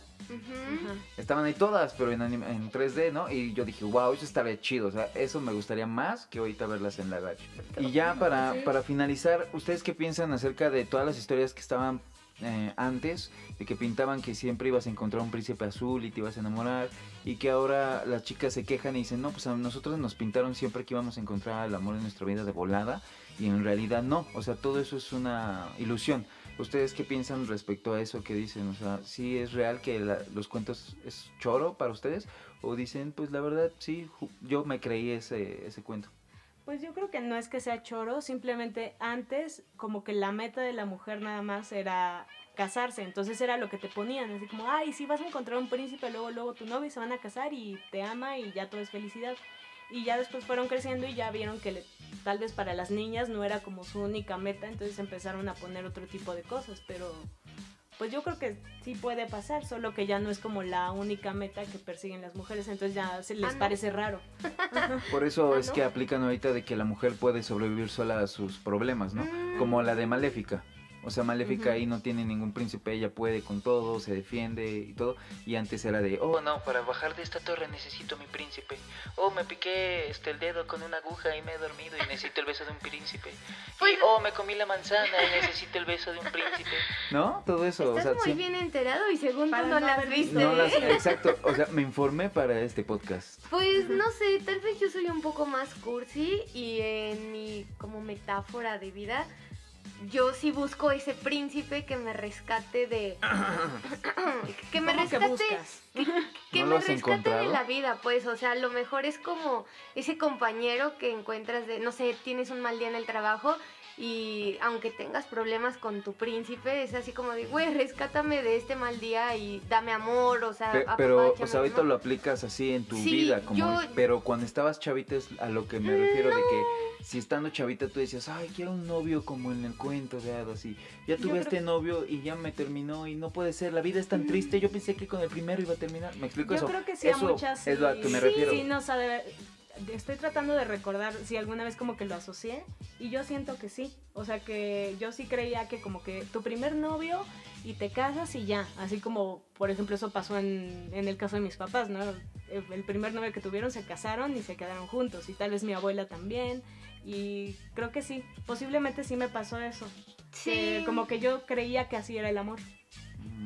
Estaban ahí todas, pero en, anim- en 3D, ¿no? Y yo dije, wow, eso estaría chido. O sea, eso me gustaría más que ahorita verlas en live action. Y ya para, para finalizar, ¿ustedes qué piensan acerca de todas las historias que estaban eh, antes? De que pintaban que siempre ibas a encontrar un príncipe azul y te ibas a enamorar. Y que ahora las chicas se quejan y dicen, no, pues a nosotros nos pintaron siempre que íbamos a encontrar el amor en nuestra vida de volada. Y en realidad no. O sea, todo eso es una ilusión. ¿Ustedes qué piensan respecto a eso que dicen? O sea, ¿sí es real que la- los cuentos es choro para ustedes? ¿O dicen, pues la verdad, sí, yo me creí ese, ese cuento? Pues yo creo que no es que sea choro, simplemente antes como que la meta de la mujer nada más era casarse, entonces era lo que te ponían, así como, ay, si vas a encontrar un príncipe, luego, luego tu novio se van a casar y te ama y ya todo es felicidad. Y ya después fueron creciendo y ya vieron que le- tal vez para las niñas no era como su única meta, entonces empezaron a poner otro tipo de cosas, pero pues yo creo que sí puede pasar, solo que ya no es como la única meta que persiguen las mujeres, entonces ya se les Ah, ¿no? parece raro. Por eso Ah, es ¿no? que aplican ahorita de que la mujer puede sobrevivir sola a sus problemas, ¿no? Mm. Como la de Maléfica. O sea, Maléfica ahí no tiene ningún príncipe, ella puede con todo, se defiende y todo. Y antes era de, oh, no, para bajar de esta torre necesito a mi príncipe. Oh, me piqué este el dedo con una aguja y me he dormido y necesito el beso de un príncipe. Y oh, me comí la manzana y necesito el beso de un príncipe. ¿no? Todo eso. o Estás sea, muy bien enterado y según Para tú no no las viste. visto. No las- exacto, o sea, me informé para este podcast. Pues no sé, tal vez yo soy un poco más cursi y en mi como metáfora de vida yo sí busco ese príncipe que me rescate de que me ¿Cómo que rescate que ¿No me rescate de la vida, pues, o sea, a lo mejor es como ese compañero que encuentras de, no sé, tienes un mal día en el trabajo y aunque tengas problemas con tu príncipe, es así como de, güey, rescátame de este mal día y dame amor, o sea, Pe- pero, o sea, ahorita lo aplicas así en tu Sí, vida, como, yo- pero cuando estabas chavita es a lo que me refiero de que si estando chavita tú decías, ay, quiero un novio como en el cuento de hadas y ya Yo tuve este novio y ya me terminó y no puede ser, la vida es tan triste, yo pensé que con el primero iba a terminar, ¿me explico Yo eso? creo que sí, a eso muchas es lo a que me sí, refiero. Sí, no, o sea, de- estoy tratando de recordar si alguna vez como que lo asocié y yo siento que sí. O sea, que yo sí creía que como que tu primer novio y te casas y ya. Así como, por ejemplo, eso pasó en, en el caso de mis papás, ¿no? El primer novio que tuvieron se casaron y se quedaron juntos y tal vez mi abuela también. Y creo que sí, posiblemente sí me pasó eso. Sí. Que como que yo creía que así era el amor.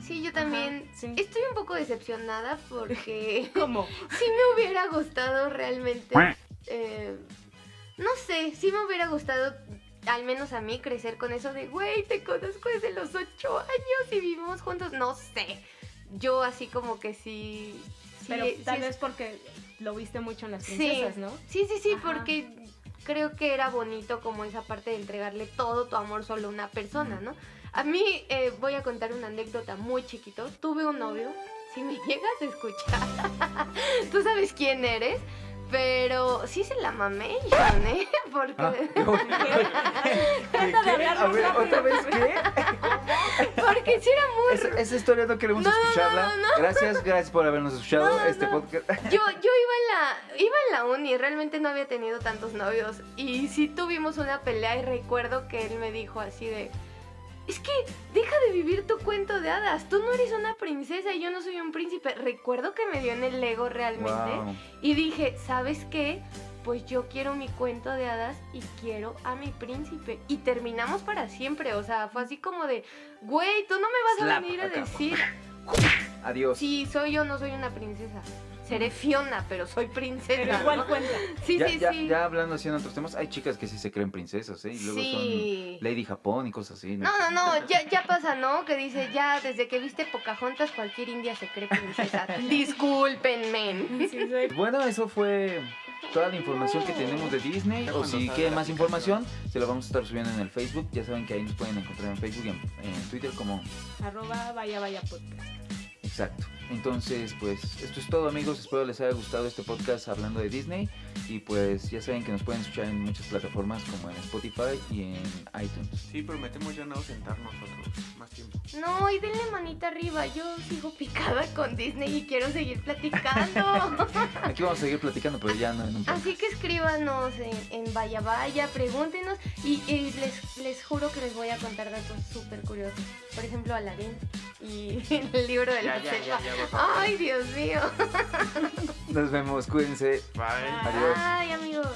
Sí, yo también Ajá, sí. estoy un poco decepcionada porque ¿Cómo? sí me hubiera gustado realmente. eh, no sé, sí me hubiera gustado, al menos a mí, crecer con eso de, güey, te conozco desde los ocho años y vivimos juntos. No sé. Yo así como que sí. sí Pero tal vez porque lo viste mucho en las Sí. princesas, ¿no? Sí, sí, sí, Ajá. porque creo que era bonito como esa parte de entregarle todo tu amor solo a una persona, ¿no? A mí eh, voy a contar una anécdota muy chiquito. Tuve un novio, si me llegas a escuchar, tú sabes quién eres, pero sí se la mamé, John, ¿eh? Porque... Ah, Trata de ¿Qué? A hablar ver, ¿otra vez qué? Porque sí era muy... Esa, esa historia no queremos No, no, no, escucharla. no. Gracias, gracias por habernos escuchado este podcast. Yo, yo iba en la iba en la uni, realmente no había tenido tantos novios y sí tuvimos una pelea y recuerdo que él me dijo así de es que deja de vivir tu cuento de hadas, tú no eres una princesa y yo no soy un príncipe. Recuerdo que me dio en el ego realmente Wow. y dije, ¿sabes qué? Pues yo quiero mi cuento de hadas y quiero a mi príncipe. Y terminamos para siempre. O sea, fue así como de, güey, tú no me vas a venir a acá. decir. Adiós. Sí, soy yo, no soy una princesa. Seré Fiona, pero soy princesa. Pero igual ¿no? cuenta. Sí, ya, sí, ya, sí. ya hablando así en otros temas, hay chicas que sí se creen princesas, ¿eh? Y luego Sí. son Lady Japón y cosas así. No, no, no, ya, ya pasa, ¿no? Que dice, ya desde que viste Pocahontas, cualquier india se cree princesa. Discúlpenme. Sí, soy- Bueno, eso fue toda la información que tenemos de Disney. O si quieren más información, se lo vamos a estar subiendo en el Facebook. Ya saben que ahí nos pueden encontrar en Facebook y en, en Twitter como... Arroba vaya vaya podcast. Exacto. Entonces, pues esto es todo amigos. Espero les haya gustado este podcast hablando de Disney. Y pues ya saben que nos pueden escuchar en muchas plataformas como en Spotify y en iTunes. Sí, prometemos ya no ausentarnos nosotros más tiempo. No, y denle manita arriba. Yo sigo picada con Disney y quiero seguir platicando. Aquí vamos a seguir platicando, pero ya no en un Así que escríbanos en, en Vaya Vaya, pregúntenos y, y les, les juro que les voy a contar datos súper curiosos. Por ejemplo, Aladdin y el libro de la Ya. Ay, Dios mío. Nos vemos, cuídense. Bye. Adiós. Ay, amigos.